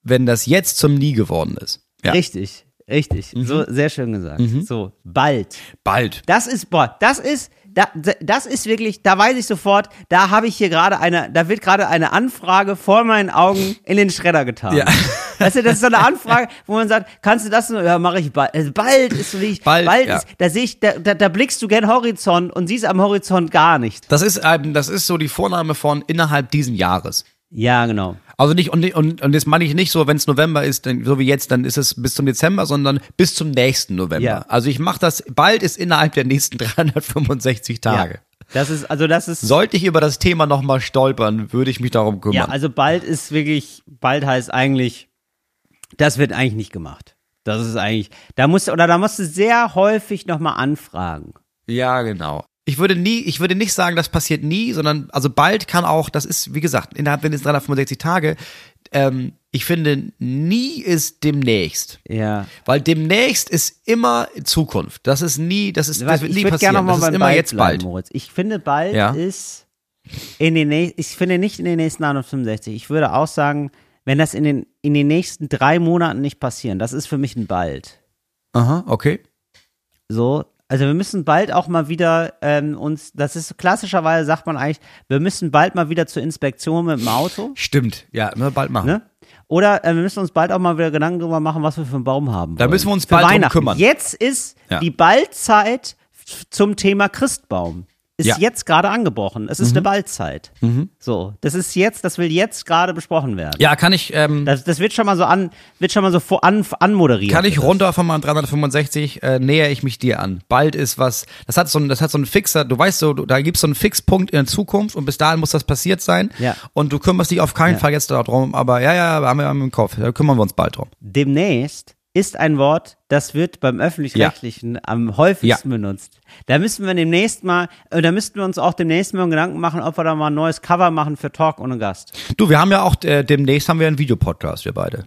wenn das jetzt zum Nie geworden ist. Ja, Mhm. Richtig, richtig. So, sehr schön gesagt. So, bald. bald. Das ist, boah, das ist, da, das ist wirklich, da weiß ich sofort, da habe ich hier gerade eine, da wird gerade eine Anfrage vor meinen Augen in den Schredder getan. Ja. Weißt du, das ist so eine Anfrage, wo man sagt, kannst du das nur, ja, mache ich bald. Also bald ist so wie ich, Bald, bald ja. ist, da sehe ich, da, da, da blickst du gern Horizont und siehst am Horizont gar nichts. Das ist, ähm, das ist so die Vorname von innerhalb diesen Jahres. Ja, genau. Also nicht, und, und, und das meine ich nicht so, wenn es November ist, dann, so wie jetzt, dann ist es bis zum Dezember, sondern bis zum nächsten November. Ja. Also ich mache das, bald ist innerhalb der nächsten 365 Tage. Ja. Das ist, also das ist, Sollte ich über das Thema nochmal stolpern, würde ich mich darum ja, kümmern. also bald ist wirklich, bald heißt eigentlich, das wird eigentlich nicht gemacht. Das ist eigentlich, da musst du, oder da musst du sehr häufig nochmal anfragen. Ja, genau. Ich würde nie, ich würde nicht sagen, das passiert nie, sondern also bald kann auch, das ist, wie gesagt, innerhalb der nächsten 365 Tage, ähm, ich finde, nie ist demnächst. Ja. Weil demnächst ist immer Zukunft. Das ist nie, das ist, das wird ich nie würde gerne passieren. noch mal Das ist immer bald jetzt bleiben, bald. Moritz. Ich finde, bald Ja. ist in den nächsten, ich finde nicht in den nächsten 365. Ich würde auch sagen, wenn das in den, in den nächsten drei Monaten nicht passieren, das ist für mich ein bald. Aha, okay. So, also wir müssen bald auch mal wieder ähm, uns, das ist klassischerweise sagt man eigentlich, wir müssen bald mal wieder zur Inspektion mit dem Auto, Stimmt. Ja, müssen wir bald machen. ne? Oder äh, wir müssen uns bald auch mal wieder Gedanken darüber machen, was wir für einen Baum haben. Da wollen. müssen wir uns für bald drum Weihnachten. kümmern. Jetzt ist Ja. die Baldzeit zum Thema Christbaum. Ist Ja. Mhm. jetzt gerade angebrochen. Es ist eine Baldzeit. So, das ist jetzt, das will jetzt gerade besprochen werden. Ja, kann ich, ähm, Das, das wird schon mal so an, wird schon mal so vor, an, anmoderiert. kann ich das. runter von meinem 365 äh, näher ich mich dir an. Bald ist was, das hat so ein, das hat so einen Fixer, du weißt so, du, da gibt's so einen Fixpunkt in der Zukunft und bis dahin muss das passiert sein. Ja. Und du kümmerst dich auf keinen Ja. Fall jetzt darum, aber ja, ja, haben wir im Kopf, da kümmern wir uns bald drum. demnächst ist ein Wort, das wird beim öffentlich-rechtlichen am häufigsten benutzt. Da müssen wir demnächst mal, äh, da müssten wir uns auch demnächst mal Gedanken machen, ob wir da mal ein neues Cover machen für Talk ohne Gast. Du, wir haben ja auch, äh, demnächst haben wir einen Videopodcast, wir beide.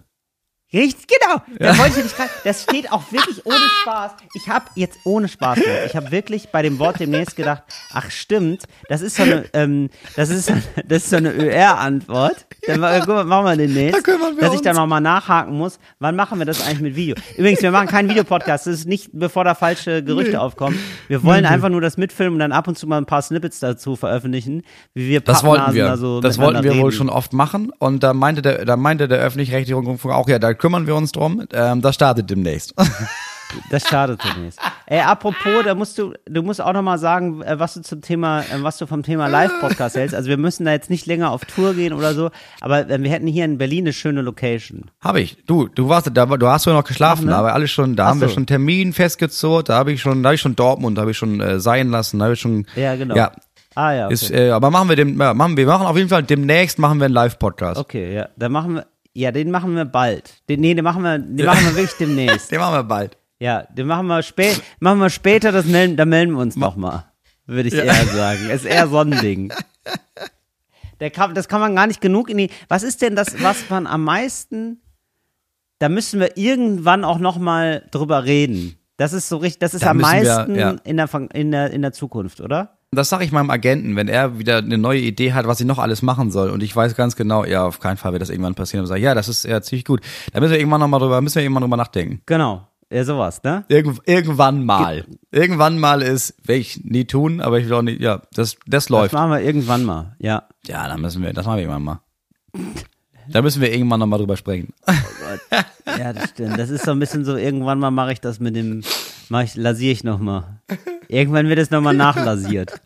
Richtig, genau. Da wollte ich nicht grad, das steht auch wirklich ohne Spaß. Ich habe jetzt ohne Spaß, Moritz, ich habe wirklich bei dem Wort demnächst gedacht, ach stimmt, das ist so eine, ähm, das ist, das ist so eine ÖR-Antwort. Dann mal, machen wir demnächst, Da kümmern wir dass ich da uns. nochmal nachhaken muss. Wann machen wir das eigentlich mit Video? Übrigens, wir machen keinen Videopodcast. Das ist nicht, bevor da falsche Gerüchte aufkommen. Wir wollen einfach nur das mitfilmen und dann ab und zu mal ein paar Snippets dazu veröffentlichen, wie wir Das wollten wir. da so das wollten wir miteinander wohl reden. schon oft machen. Und da meinte der, da meinte der öffentlich-rechtliche Rundfunk auch, ja, da kümmern wir uns drum. Ähm, das startet demnächst. Das schadet zunächst. Ey, apropos, da musst du, du musst auch noch mal sagen, äh, was du zum Thema, äh, was du vom Thema Live-Podcast hältst. Also wir müssen da jetzt nicht länger auf Tour gehen oder so, aber äh, wir hätten hier in Berlin eine schöne Location. Habe ich. Du, du warst da, du hast ja noch geschlafen, Ach, ne? aber alles schon, da Ach haben wir so. schon einen Termin festgezurrt, da habe ich schon, da habe ich schon Dortmund, da habe ich schon äh, sein lassen, da habe ich schon. Ja, genau. Ja, Ah ja, okay. ist, äh, aber machen wir dem, machen wir machen auf jeden Fall demnächst machen wir einen Live-Podcast. okay, ja, dann machen wir, ja, den machen wir bald. Den, nee, den machen wir, den machen wir wirklich demnächst. Den machen wir bald. Ja, den machen wir spät, machen wir später, das melden, da melden wir uns noch mal. Würde ich eher sagen. Es ist eher so ein Ding. Der kann, das kann man gar nicht genug in die. Was ist denn das, was man am meisten? Da müssen wir irgendwann auch noch mal drüber reden. Das ist so richtig, das ist Da am müssen wir, meisten ja. in, der, in, der, in der Zukunft, oder? Das sage ich meinem Agenten, wenn er wieder eine neue Idee hat, was ich noch alles machen soll. Und ich weiß ganz genau, ja, auf keinen Fall wird das irgendwann passieren. Und sage, ja, das ist ja ziemlich gut. Da müssen wir irgendwann noch mal drüber, müssen wir irgendwann drüber nachdenken. Genau. Ja, sowas, ne? Irgend, irgendwann mal. Irgendwann mal ist, will ich nie tun, aber ich will auch nicht, ja, das, das Das läuft. machen wir irgendwann mal, ja. Ja, dann müssen wir, das machen wir irgendwann mal. Da müssen wir irgendwann noch mal drüber sprechen. Ja, das stimmt. Das ist so ein bisschen so, irgendwann mal mache ich das mit dem, mach ich, lasiere ich noch mal. Irgendwann wird es noch mal nachlasiert.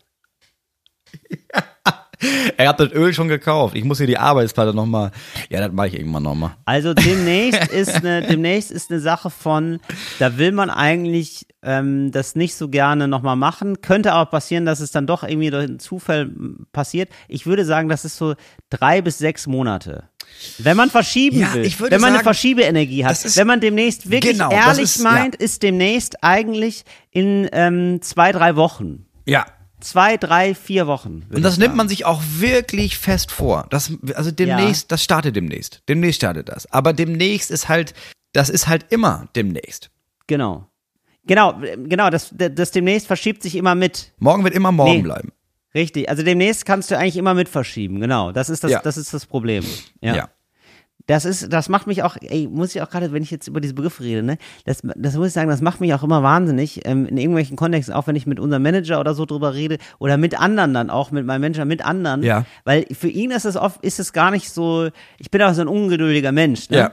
Er hat das Öl schon gekauft. Ich muss hier die Arbeitsplatte noch mal. Ja, das mache ich irgendwann noch mal. Also demnächst ist eine, demnächst ist eine Sache von, da will man eigentlich ähm, das nicht so gerne nochmal machen. Könnte aber passieren, dass es dann doch irgendwie durch einen Zufall passiert. Ich würde sagen, das ist so drei bis sechs Monate. Wenn man verschieben Ja, will, wenn man eine sagen, Erzschiebeenergie hat, das ist- wenn man demnächst wirklich Genau, ehrlich ist- meint, ja. ist demnächst eigentlich in ähm, zwei, drei Wochen. Ja. Zwei, drei, vier Wochen. Und das nimmt man sich auch wirklich fest vor. Das, also demnächst, das startet demnächst. Demnächst startet das. Aber demnächst ist halt, das ist halt immer demnächst. Genau. Genau, genau, das, das demnächst verschiebt sich immer mit. Morgen wird immer morgen Nee. bleiben. Richtig, also demnächst kannst du eigentlich immer mit verschieben, genau. Das ist das, Ja. das ist das Problem. Ja. Ja. Das ist, das macht mich auch, ey, muss ich auch gerade, wenn ich jetzt über diese Begriffe rede, ne, das, das muss ich sagen, das macht mich auch immer wahnsinnig, ähm, in irgendwelchen Kontexten, auch wenn ich mit unserem Manager oder so drüber rede, oder mit anderen dann auch, mit meinem Manager, mit anderen. Ja. Weil für ihn ist es oft, ist es gar nicht so, ich bin auch so ein ungeduldiger Mensch, ne? Ja.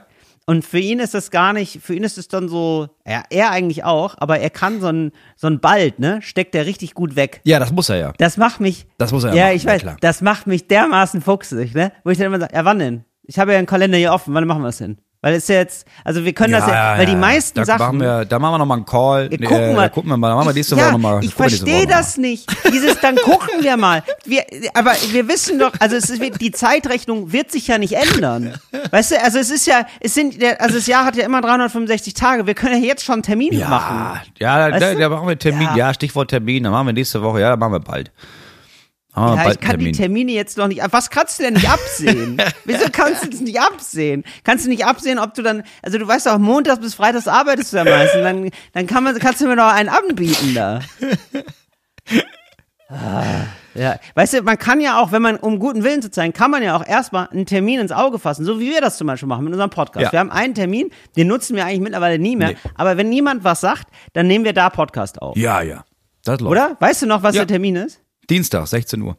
Und für ihn ist das gar nicht, für ihn ist es dann so, ja, er eigentlich auch, aber er kann so ein, so ein Bald, ne, steckt er richtig gut weg. Ja, das muss er ja. Das macht mich. Das muss er ja Ja, machen, ich ja, weiß. klar. das macht mich dermaßen fuchsig, ne? Wo ich dann immer sage, ja, wann denn? Ich habe ja einen Kalender hier offen, wann machen wir es denn? Weil es ja jetzt, also wir können das ja, weil die meisten da Sachen. Machen wir, da machen wir nochmal einen Call. Wir gucken äh, mal. Da gucken wir mal, da machen wir nächste ja, Woche nochmal. Ich verstehe das nicht. Dieses, dann gucken wir mal. Wir, aber wir wissen doch, also es ist, die Zeitrechnung wird sich ja nicht ändern. Weißt du, also es ist ja, es sind, also das Jahr hat ja immer 365 Tage. Wir können ja jetzt schon einen Termin ja, machen. Ja, da, du? da machen wir Termin. Ja. Ja. Stichwort Termin. Da machen wir nächste Woche. Ja, da machen wir bald. Wir Ja, ich kann einen die Termin. Termine jetzt noch nicht. Was kannst du denn nicht absehen? Wieso kannst du das nicht absehen? Kannst du nicht absehen, ob du dann, also du weißt doch, montags bis freitags arbeitest du am meisten, dann, dann kann man, kannst du mir doch einen anbieten da. Ah, ja, weißt du, man kann ja auch, wenn man, um guten Willen zu zeigen, kann man ja auch erstmal einen Termin ins Auge fassen, so wie wir das zum Beispiel machen mit unserem Podcast. Ja. Wir haben einen Termin, den nutzen wir eigentlich mittlerweile nie mehr, Nee. aber wenn niemand was sagt, dann nehmen wir da Podcast auf. Ja, ja. Das läuft. Oder? Weißt du noch, was Ja. der Termin ist? Dienstag, 16 Uhr.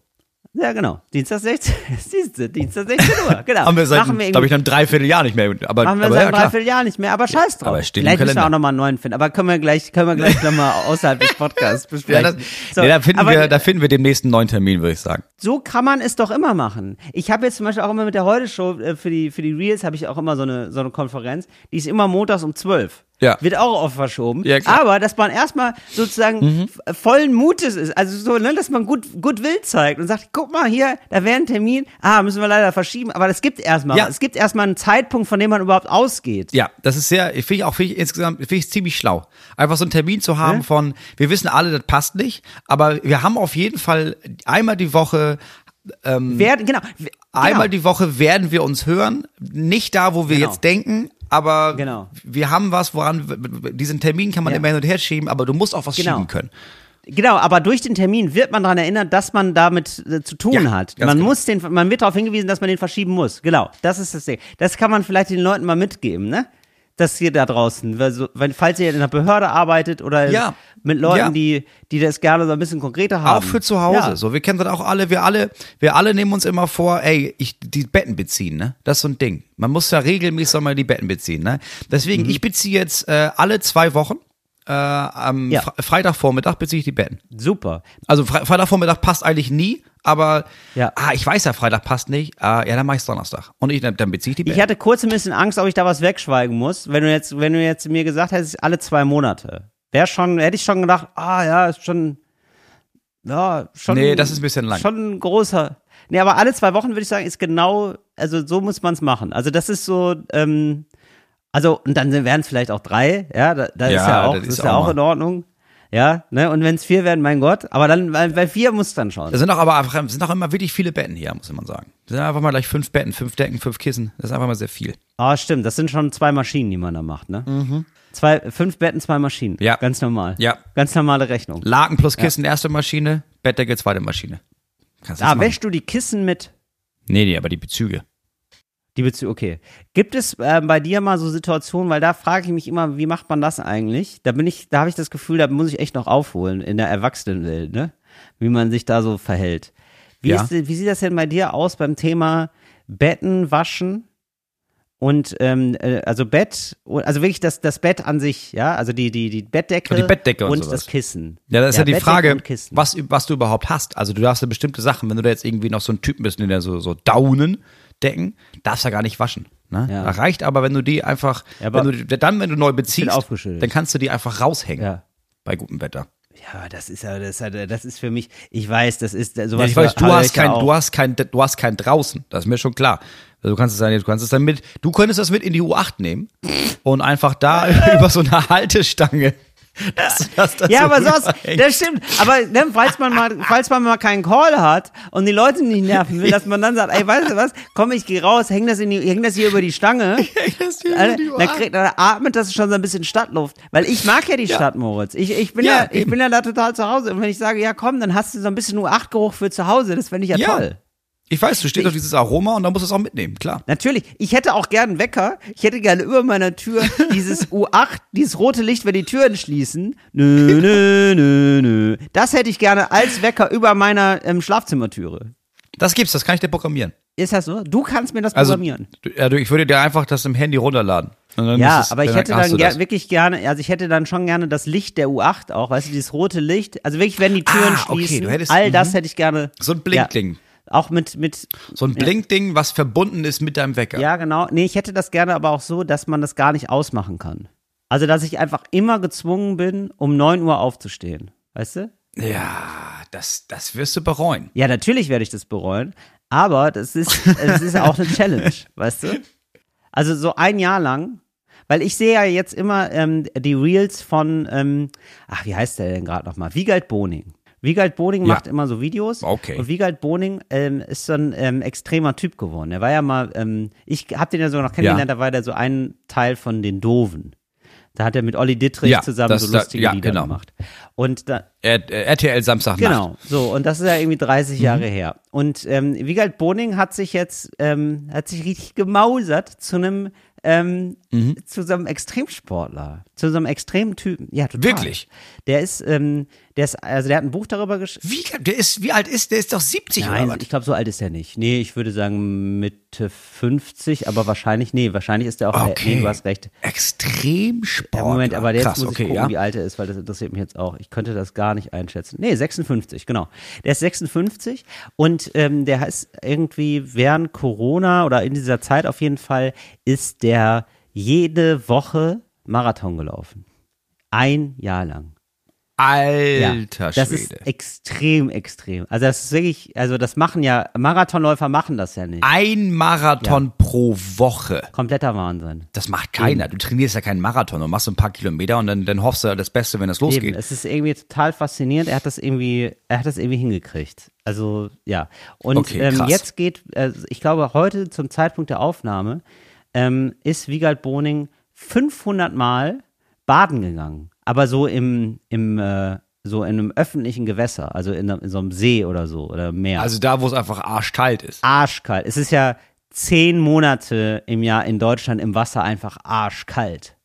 Ja, genau. Dienstag 16, siehst du, Dienstag 16 Uhr, genau. Haben wir seit, glaube ich, einem Dreivierteljahr nicht mehr. Aber, Machen wir aber seit ja. Dreivierteljahr nicht mehr, aber scheiß drauf. aber Vielleicht müssen wir auch nochmal einen neuen finden, aber können wir gleich, können wir gleich nochmal außerhalb des Podcasts Ja, besprechen. das, So, nee, da, finden aber wir, da finden wir demnächst einen neuen Termin, würde ich sagen. so kann man es doch immer machen. Ich habe jetzt zum Beispiel auch immer mit der Heute-Show äh, für die, für die Reels habe ich auch immer so eine, so eine Konferenz. Die ist immer montags um 12. Ja. Wird auch oft verschoben. Ja. Aber, dass man erstmal sozusagen f- vollen Mutes ist. Also so, ne, dass man gut, gut Will zeigt und sagt, guck mal hier, da wäre ein Termin. Ah, müssen wir leider verschieben. Aber es gibt erstmal, Ja. es gibt erstmal einen Zeitpunkt, von dem man überhaupt ausgeht. Ja, das ist sehr, ich finde ich auch finde ich insgesamt finde ich ziemlich schlau. Einfach so einen Termin zu haben Ne? von, wir wissen alle, das passt nicht, aber wir haben auf jeden Fall einmal die Woche, Wer, genau. w- einmal genau. die Woche werden wir uns hören. Nicht da, wo wir Genau. jetzt denken, aber Genau. wir haben was, woran, diesen Termin kann man Ja. immer hin und her schieben, aber du musst auch was Genau. schieben können. Genau, aber durch den Termin wird man daran erinnert, dass man damit äh, zu tun Ja, hat. Man genau. muss den, man wird darauf hingewiesen, dass man den verschieben muss. Genau, das ist das Ding. Das kann man vielleicht den Leuten mal mitgeben, ne? Dass ihr da draußen, weil so, wenn, falls ihr in einer Behörde arbeitet oder Ja. mit Leuten, Ja. die, die das gerne so ein bisschen konkreter haben. Auch für zu Hause. Ja. So, wir kennen das auch alle. Wir alle, wir alle nehmen uns immer vor, ey, ich, die Betten beziehen, ne? Das ist so ein Ding. Man muss ja regelmäßig mal die Betten beziehen, ne? Deswegen, Mhm. ich beziehe jetzt äh, alle zwei Wochen, äh, am Ja. Fre Freitagvormittag beziehe ich die Betten. Super. Also Fre Freitagvormittag passt eigentlich nie, aber Ja. ah, ich weiß ja, Freitag passt nicht. Ah, ja, dann mach ich's Donnerstag. Und ich, dann, dann beziehe ich die Betten. Ich hatte kurz ein bisschen Angst, ob ich da was wegschweigen muss. Wenn du jetzt, wenn du jetzt mir gesagt hättest, alle zwei Monate, wäre schon, hätte ich schon gedacht, ah ja, ist schon, ja, schon. Nee, das ist ein bisschen lang. Schon ein großer. Nee, aber alle zwei Wochen würde ich sagen, ist genau, also so muss man es machen. Also das ist so, ähm, also und dann wären es vielleicht auch drei, ja, da, da ist Ja, ja auch, das ist ja auch auch in Ordnung. Ja, ne, und wenn es vier werden, mein Gott, aber dann, bei, bei vier muss dann schon. Da sind auch aber einfach, sind auch immer wirklich viele Betten hier, muss man sagen. Das sind einfach mal gleich fünf Betten, fünf Decken, fünf Kissen. Das ist einfach mal sehr viel. Ah, stimmt, das sind schon zwei Maschinen, die man da macht, ne? Zwei, fünf Betten, zwei Maschinen. Mhm. Ja. Ganz normal. Ja. Ganz normale Rechnung. Laken plus Kissen, erste Maschine, Bettdecke, zweite Maschine. Kannst du Ah, wäschst du die Kissen mit? Nee, nee, aber die Bezüge. Die Bezüge, okay. Gibt es äh, bei dir mal so Situationen, weil da frage ich mich immer, wie macht man das eigentlich? Da bin ich, da habe ich das Gefühl, da muss ich echt noch aufholen in der Erwachsenenwelt, ne? Wie man sich da so verhält. Wie, Ja. ist, wie sieht das denn bei dir aus beim Thema Betten waschen? Und ähm, äh, also Bett, also wirklich das, das Bett an sich, ja, also die, die, die Bettdecke, Und die Bettdecke und und das Kissen. Ja, das ist ja, die Bettdecke Frage, was, was du überhaupt hast. Also du darfst ja bestimmte Sachen, wenn du da jetzt irgendwie noch so ein Typen bist, in der so, so Daunen decken, darfst du ja gar nicht waschen. Ne? Ja. Reicht aber, wenn du die einfach, Ja, wenn du, dann, wenn du neu beziehst, dann kannst du die einfach raushängen. Ja. Bei gutem Wetter. Ja, das ist ja, das das ist für mich, ich weiß, das ist sowas. Ja, ich weiß, du hast kein, auch. du hast kein, du hast kein draußen. Das ist mir schon klar. Also Du kannst es dann, du kannst es dann mit, du könntest das mit in die U8 nehmen und einfach da über so eine Haltestange. Das, das, das Ja, so aber sonst, das stimmt. Aber ne, falls man mal, falls man mal keinen Call hat und die Leute nicht nerven will, dass man dann sagt, ey, weißt du was, komm, ich geh raus, häng das in die, häng das hier über die Stange. das hier über Alter, die dann, Ohren. kriegt, dann atmet das schon so ein bisschen Stadtluft. Weil ich mag ja die Stadt, Moritz. Ich, ich bin ja, Ja, ich bin ja da total zu Hause. Und wenn ich sage, ja komm, dann hast du so ein bisschen U8-Geruch für zu Hause, das fände ich ja, Ja. toll. Ich weiß, du stehst auf dieses Aroma und dann musst du es auch mitnehmen, klar. Natürlich. Ich hätte auch gern einen Wecker. Ich hätte gerne über meiner Tür dieses U8, dieses rote Licht, wenn die Türen schließen. Nö, nö, nö, nö. Das hätte ich gerne als Wecker über meiner ähm, Schlafzimmertüre. Das gibt's, das kann ich dir programmieren. Ist das so? Du kannst mir das Also, programmieren. ja, du- ich würde dir einfach das im Handy runterladen. Ja, es- aber ich hätte dann ger das. wirklich gerne, also ich hätte dann schon gerne das Licht der U8 auch, weißt du, dieses rote Licht. Also wirklich, wenn die Türen Ah, okay, schließen, du hättest- all das mhm. hätte ich gerne. So ein Blinkling. Auch mit, mit, So ein Blinkding, was verbunden ist mit deinem Wecker. ja, genau. Nee, ich hätte das gerne aber auch so, dass man das gar nicht ausmachen kann. Also, dass ich einfach immer gezwungen bin, um 9 Uhr aufzustehen. Weißt du? Ja, das, das wirst du bereuen. Ja, natürlich werde ich das bereuen, aber das ist, es ist auch eine Challenge, weißt du? Also so ein Jahr lang, weil ich sehe ja jetzt immer ähm, die Reels von, ähm, ach, wie heißt der denn gerade nochmal? Wiegald Boning. Wiegald Boning Ja. macht immer so Videos. Okay. Und Wiegald Boning ähm, ist so ein ähm, extremer Typ geworden. Er war ja mal, ähm, ich habe den ja so noch kennengelernt, da war der so ein Teil von den Doofen. Da hat er mit Olli Dittrich Ja, zusammen das- so lustige ja, Lieder genau. gemacht. Und da, R äh, RTL Samstagnacht. Genau, so und das ist ja irgendwie 30 Jahre her. Und ähm, Wiegald Boning hat sich jetzt ähm, hat sich richtig gemausert zu einem ähm, zu so einem Extremsportler, zu so einem extremen Typen. Ja, total. Wirklich? Der ist, ähm, der ist, also der hat ein Buch darüber geschrieben. Wie, der ist, wie alt ist der? Ist doch 70 oder Nein, was? ich glaube, so alt ist er nicht. Nee, ich würde sagen Mitte 50, aber wahrscheinlich, nee, wahrscheinlich ist er auch, Okay. nee, du hast recht. Extremsport. Ja, Moment, aber jetzt Krass, muss okay, ich gucken, ja. wie alt er ist, weil das interessiert mich jetzt auch. Ich könnte das gar nicht einschätzen. Nee, 56, genau. Der ist 56 und ähm, der ist irgendwie während Corona oder in dieser Zeit auf jeden Fall ist der jede Woche Marathon gelaufen. Ein Jahr lang. Alter das Schwede. ist extrem, extrem. Also das ist wirklich, also das machen ja, Marathonläufer machen das ja nicht. Ein Marathon pro Woche. Kompletter Wahnsinn. Das macht keiner. Du trainierst ja keinen Marathon und machst so ein paar Kilometer und dann, dann hoffst du das Beste, wenn das Eben, losgeht. es ist irgendwie total faszinierend. Er hat das irgendwie, er hat das irgendwie hingekriegt. Also ja. Und Okay, ähm, jetzt geht, äh, ich glaube, heute zum Zeitpunkt der Aufnahme ähm, ist Wiegald Boning 500 Mal baden gegangen, aber so im im äh, so in einem öffentlichen Gewässer, also in, in so einem See oder so oder Meer. Also da, wo es einfach arschkalt ist. arschkalt. Es ist ja zehn Monate im Jahr in Deutschland im Wasser einfach arschkalt.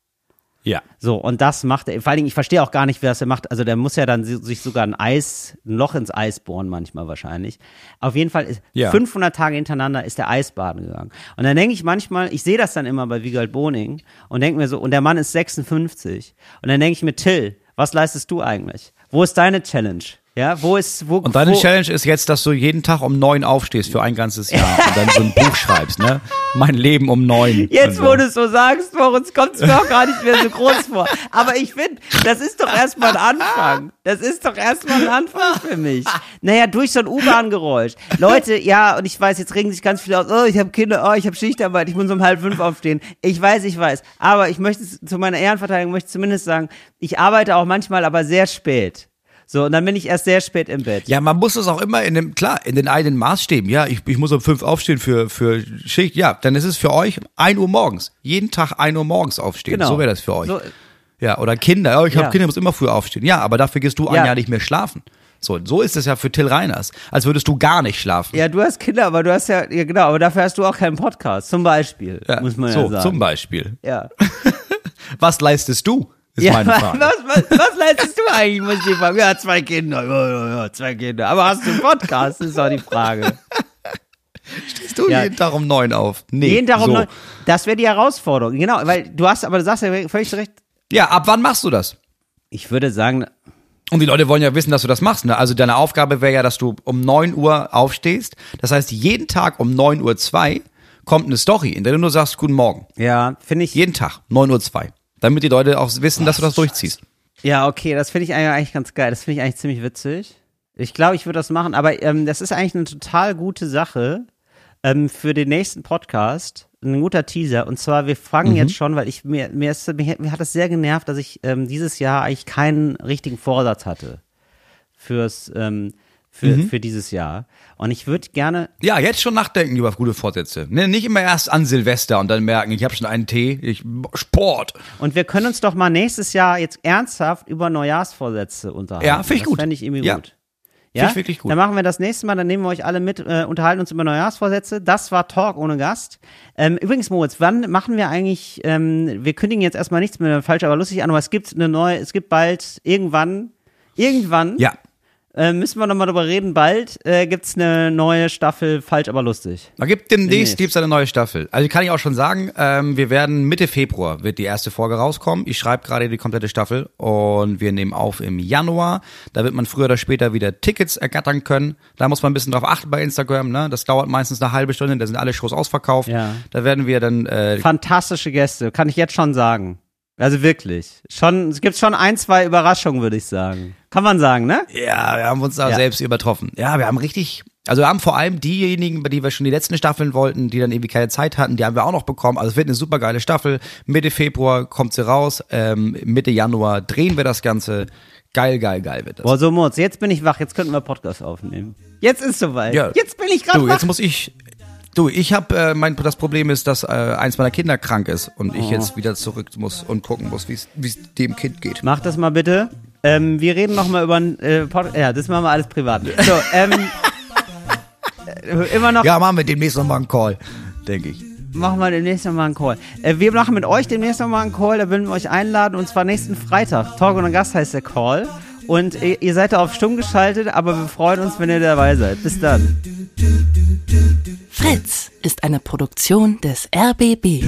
Ja. So, und das macht er, vor allen Dingen, ich verstehe auch gar nicht, wer das er macht. Also der muss ja dann si- sich sogar ein Eis, ein Loch ins Eis bohren manchmal wahrscheinlich. Auf jeden Fall, ist Ja. 500 Tage hintereinander ist der Eisbaden gegangen. Und dann denke ich manchmal, ich sehe das dann immer bei Wiegald Boning und denke mir so, und der Mann ist 56. Und dann denke ich mir, Till, was leistest du eigentlich? Wo ist deine Challenge? Ja, wo ist, wo, Und deine wo, Challenge ist jetzt, dass du jeden Tag um neun aufstehst für ein ganzes Jahr und dann so ein Buch schreibst, ne? Mein Leben um neun. Jetzt, wo du es so sagst, Moritz, kommt es mir auch gar nicht mehr so groß vor. Aber ich finde, das ist doch erstmal ein Anfang. Das ist doch erstmal ein Anfang für mich. Naja, durch so ein U-Bahn-Geräusch. Leute, ja, und ich weiß, jetzt regen sich ganz viele aus, oh, ich habe Kinder, oh, ich habe Schichtarbeit, ich muss um halb fünf aufstehen. Ich weiß, ich weiß. Aber ich möchte es- zu meiner Ehrenverteidigung möchte zumindest sagen, ich arbeite auch manchmal, aber sehr spät. So, und dann bin ich erst sehr spät im Bett. Ja, man muss es auch immer in dem, klar, in den eigenen Maßstäben. Ja, ich, ich muss um fünf aufstehen für, für Schicht. Ja, dann ist es für euch ein Uhr morgens. Jeden Tag ein Uhr morgens aufstehen. Genau. So wäre das für euch. So, Ja, oder Kinder. Oh, ich habe Ja. Kinder, muss immer früh aufstehen. Ja, aber dafür gehst du ein Ja. Jahr nicht mehr schlafen. So, so ist es ja für Till Reiners. Als würdest du gar nicht schlafen. ja, du hast Kinder, aber du hast ja, ja genau, aber dafür hast du auch keinen Podcast, zum Beispiel, Ja, muss man so, ja sagen. zum Beispiel. Ja. Was leistest du? Ist ja, meine was, Frage. was, was leistest du eigentlich, muss ich fragen. Ja, zwei Kinder, ja, ja, zwei Kinder. Aber hast du einen Podcast, ist doch die Frage. Stehst du Ja. jeden Tag um neun auf? Nee. Jeden Tag um so. neun. Das wäre die Herausforderung, genau, weil du hast, aber du sagst ja völlig recht. Ja, ab wann machst du das? Ich würde sagen, Und die Leute wollen ja wissen, dass du das machst. Ne? Also deine Aufgabe wäre ja, dass du um 9 Uhr aufstehst. Das heißt, jeden Tag um 9 Uhr 2 kommt eine Story, in der du nur sagst, guten Morgen. ja, finde ich, Jeden Tag, 9 Uhr 2. Damit die Leute auch wissen, dass du das durchziehst. ja, okay, das finde ich eigentlich ganz geil. Das finde ich eigentlich ziemlich witzig. Ich glaube, ich würde das machen, aber ähm, das ist eigentlich eine total gute Sache ähm, für den nächsten Podcast. Ein guter Teaser. Und zwar, wir fangen Mhm. jetzt schon, weil ich mir, mir, ist, mir, mir hat es sehr genervt, dass ich ähm, dieses Jahr eigentlich keinen richtigen Vorsatz hatte fürs ähm, für, Mhm. für dieses Jahr. Und ich würde gerne, Ja, jetzt schon nachdenken über gute Vorsätze. Ne, nicht immer erst an Silvester und dann merken, ich habe schon einen Tee, ich Sport. und wir können uns doch mal nächstes Jahr jetzt ernsthaft über Neujahrsvorsätze unterhalten. Ja, finde ich das gut. Fände ich irgendwie Ja. gut. Finde ich wirklich gut. Dann machen wir das nächste Mal, dann nehmen wir euch alle mit, äh, unterhalten uns über Neujahrsvorsätze. Das war Talk ohne Gast. Ähm, übrigens, Moritz, wann machen wir eigentlich, ähm, wir kündigen jetzt erstmal nichts mehr falsch, aber lustig an, aber es gibt eine neue, es gibt bald irgendwann, irgendwann Ja. Äh, müssen wir nochmal drüber reden. Bald äh, gibt's eine neue Staffel, falsch aber lustig. Da gibt demnächst Demnächst. gibt's eine neue Staffel. Also kann ich auch schon sagen, ähm, wir werden Mitte Februar wird die erste Folge rauskommen. Ich schreibe gerade die komplette Staffel und wir nehmen auf im Januar. Da wird man früher oder später wieder Tickets ergattern können. Da muss man ein bisschen drauf achten bei Instagram. Ne? Das dauert meistens eine halbe Stunde. Da sind alle Shows ausverkauft. Ja. Da werden wir dann äh, Fantastische Gäste, kann ich jetzt schon sagen. Also wirklich. Schon, es gibt schon ein, zwei Überraschungen, würde ich sagen. Kann man sagen, ne? Ja, wir haben uns da Ja. selbst übertroffen. Ja, wir haben richtig, also wir haben vor allem diejenigen, bei die wir schon die letzten Staffeln wollten, die dann irgendwie keine Zeit hatten, die haben wir auch noch bekommen. Also es wird eine super geile Staffel. Mitte Februar kommt sie raus. Ähm, Mitte Januar drehen wir das Ganze. Geil, geil, geil wird das. Boah, so Murz, jetzt bin ich wach, jetzt könnten wir Podcast aufnehmen. Jetzt ist soweit. Ja. Jetzt bin ich gerade Du, wach. jetzt muss ich. Du, ich habe äh, mein das Problem ist, dass äh, eins meiner Kinder krank ist und ich Oh. jetzt wieder zurück muss und gucken muss, wie es dem Kind geht. Mach das mal bitte. Ähm, wir reden noch mal über ein äh, Pod Ja, das machen wir alles privat. So, ähm, äh, immer noch Ja, machen wir demnächst nochmal einen Call, denke ich. machen wir demnächst noch mal einen Call. Äh, wir machen mit euch demnächst noch mal einen Call, da würden wir euch einladen und zwar nächsten Freitag. Talk und Gast heißt der Call. Und ihr, ihr seid da auf stumm geschaltet, aber wir freuen uns, wenn ihr dabei seid. Bis dann. Fritz ist eine Produktion des RBB.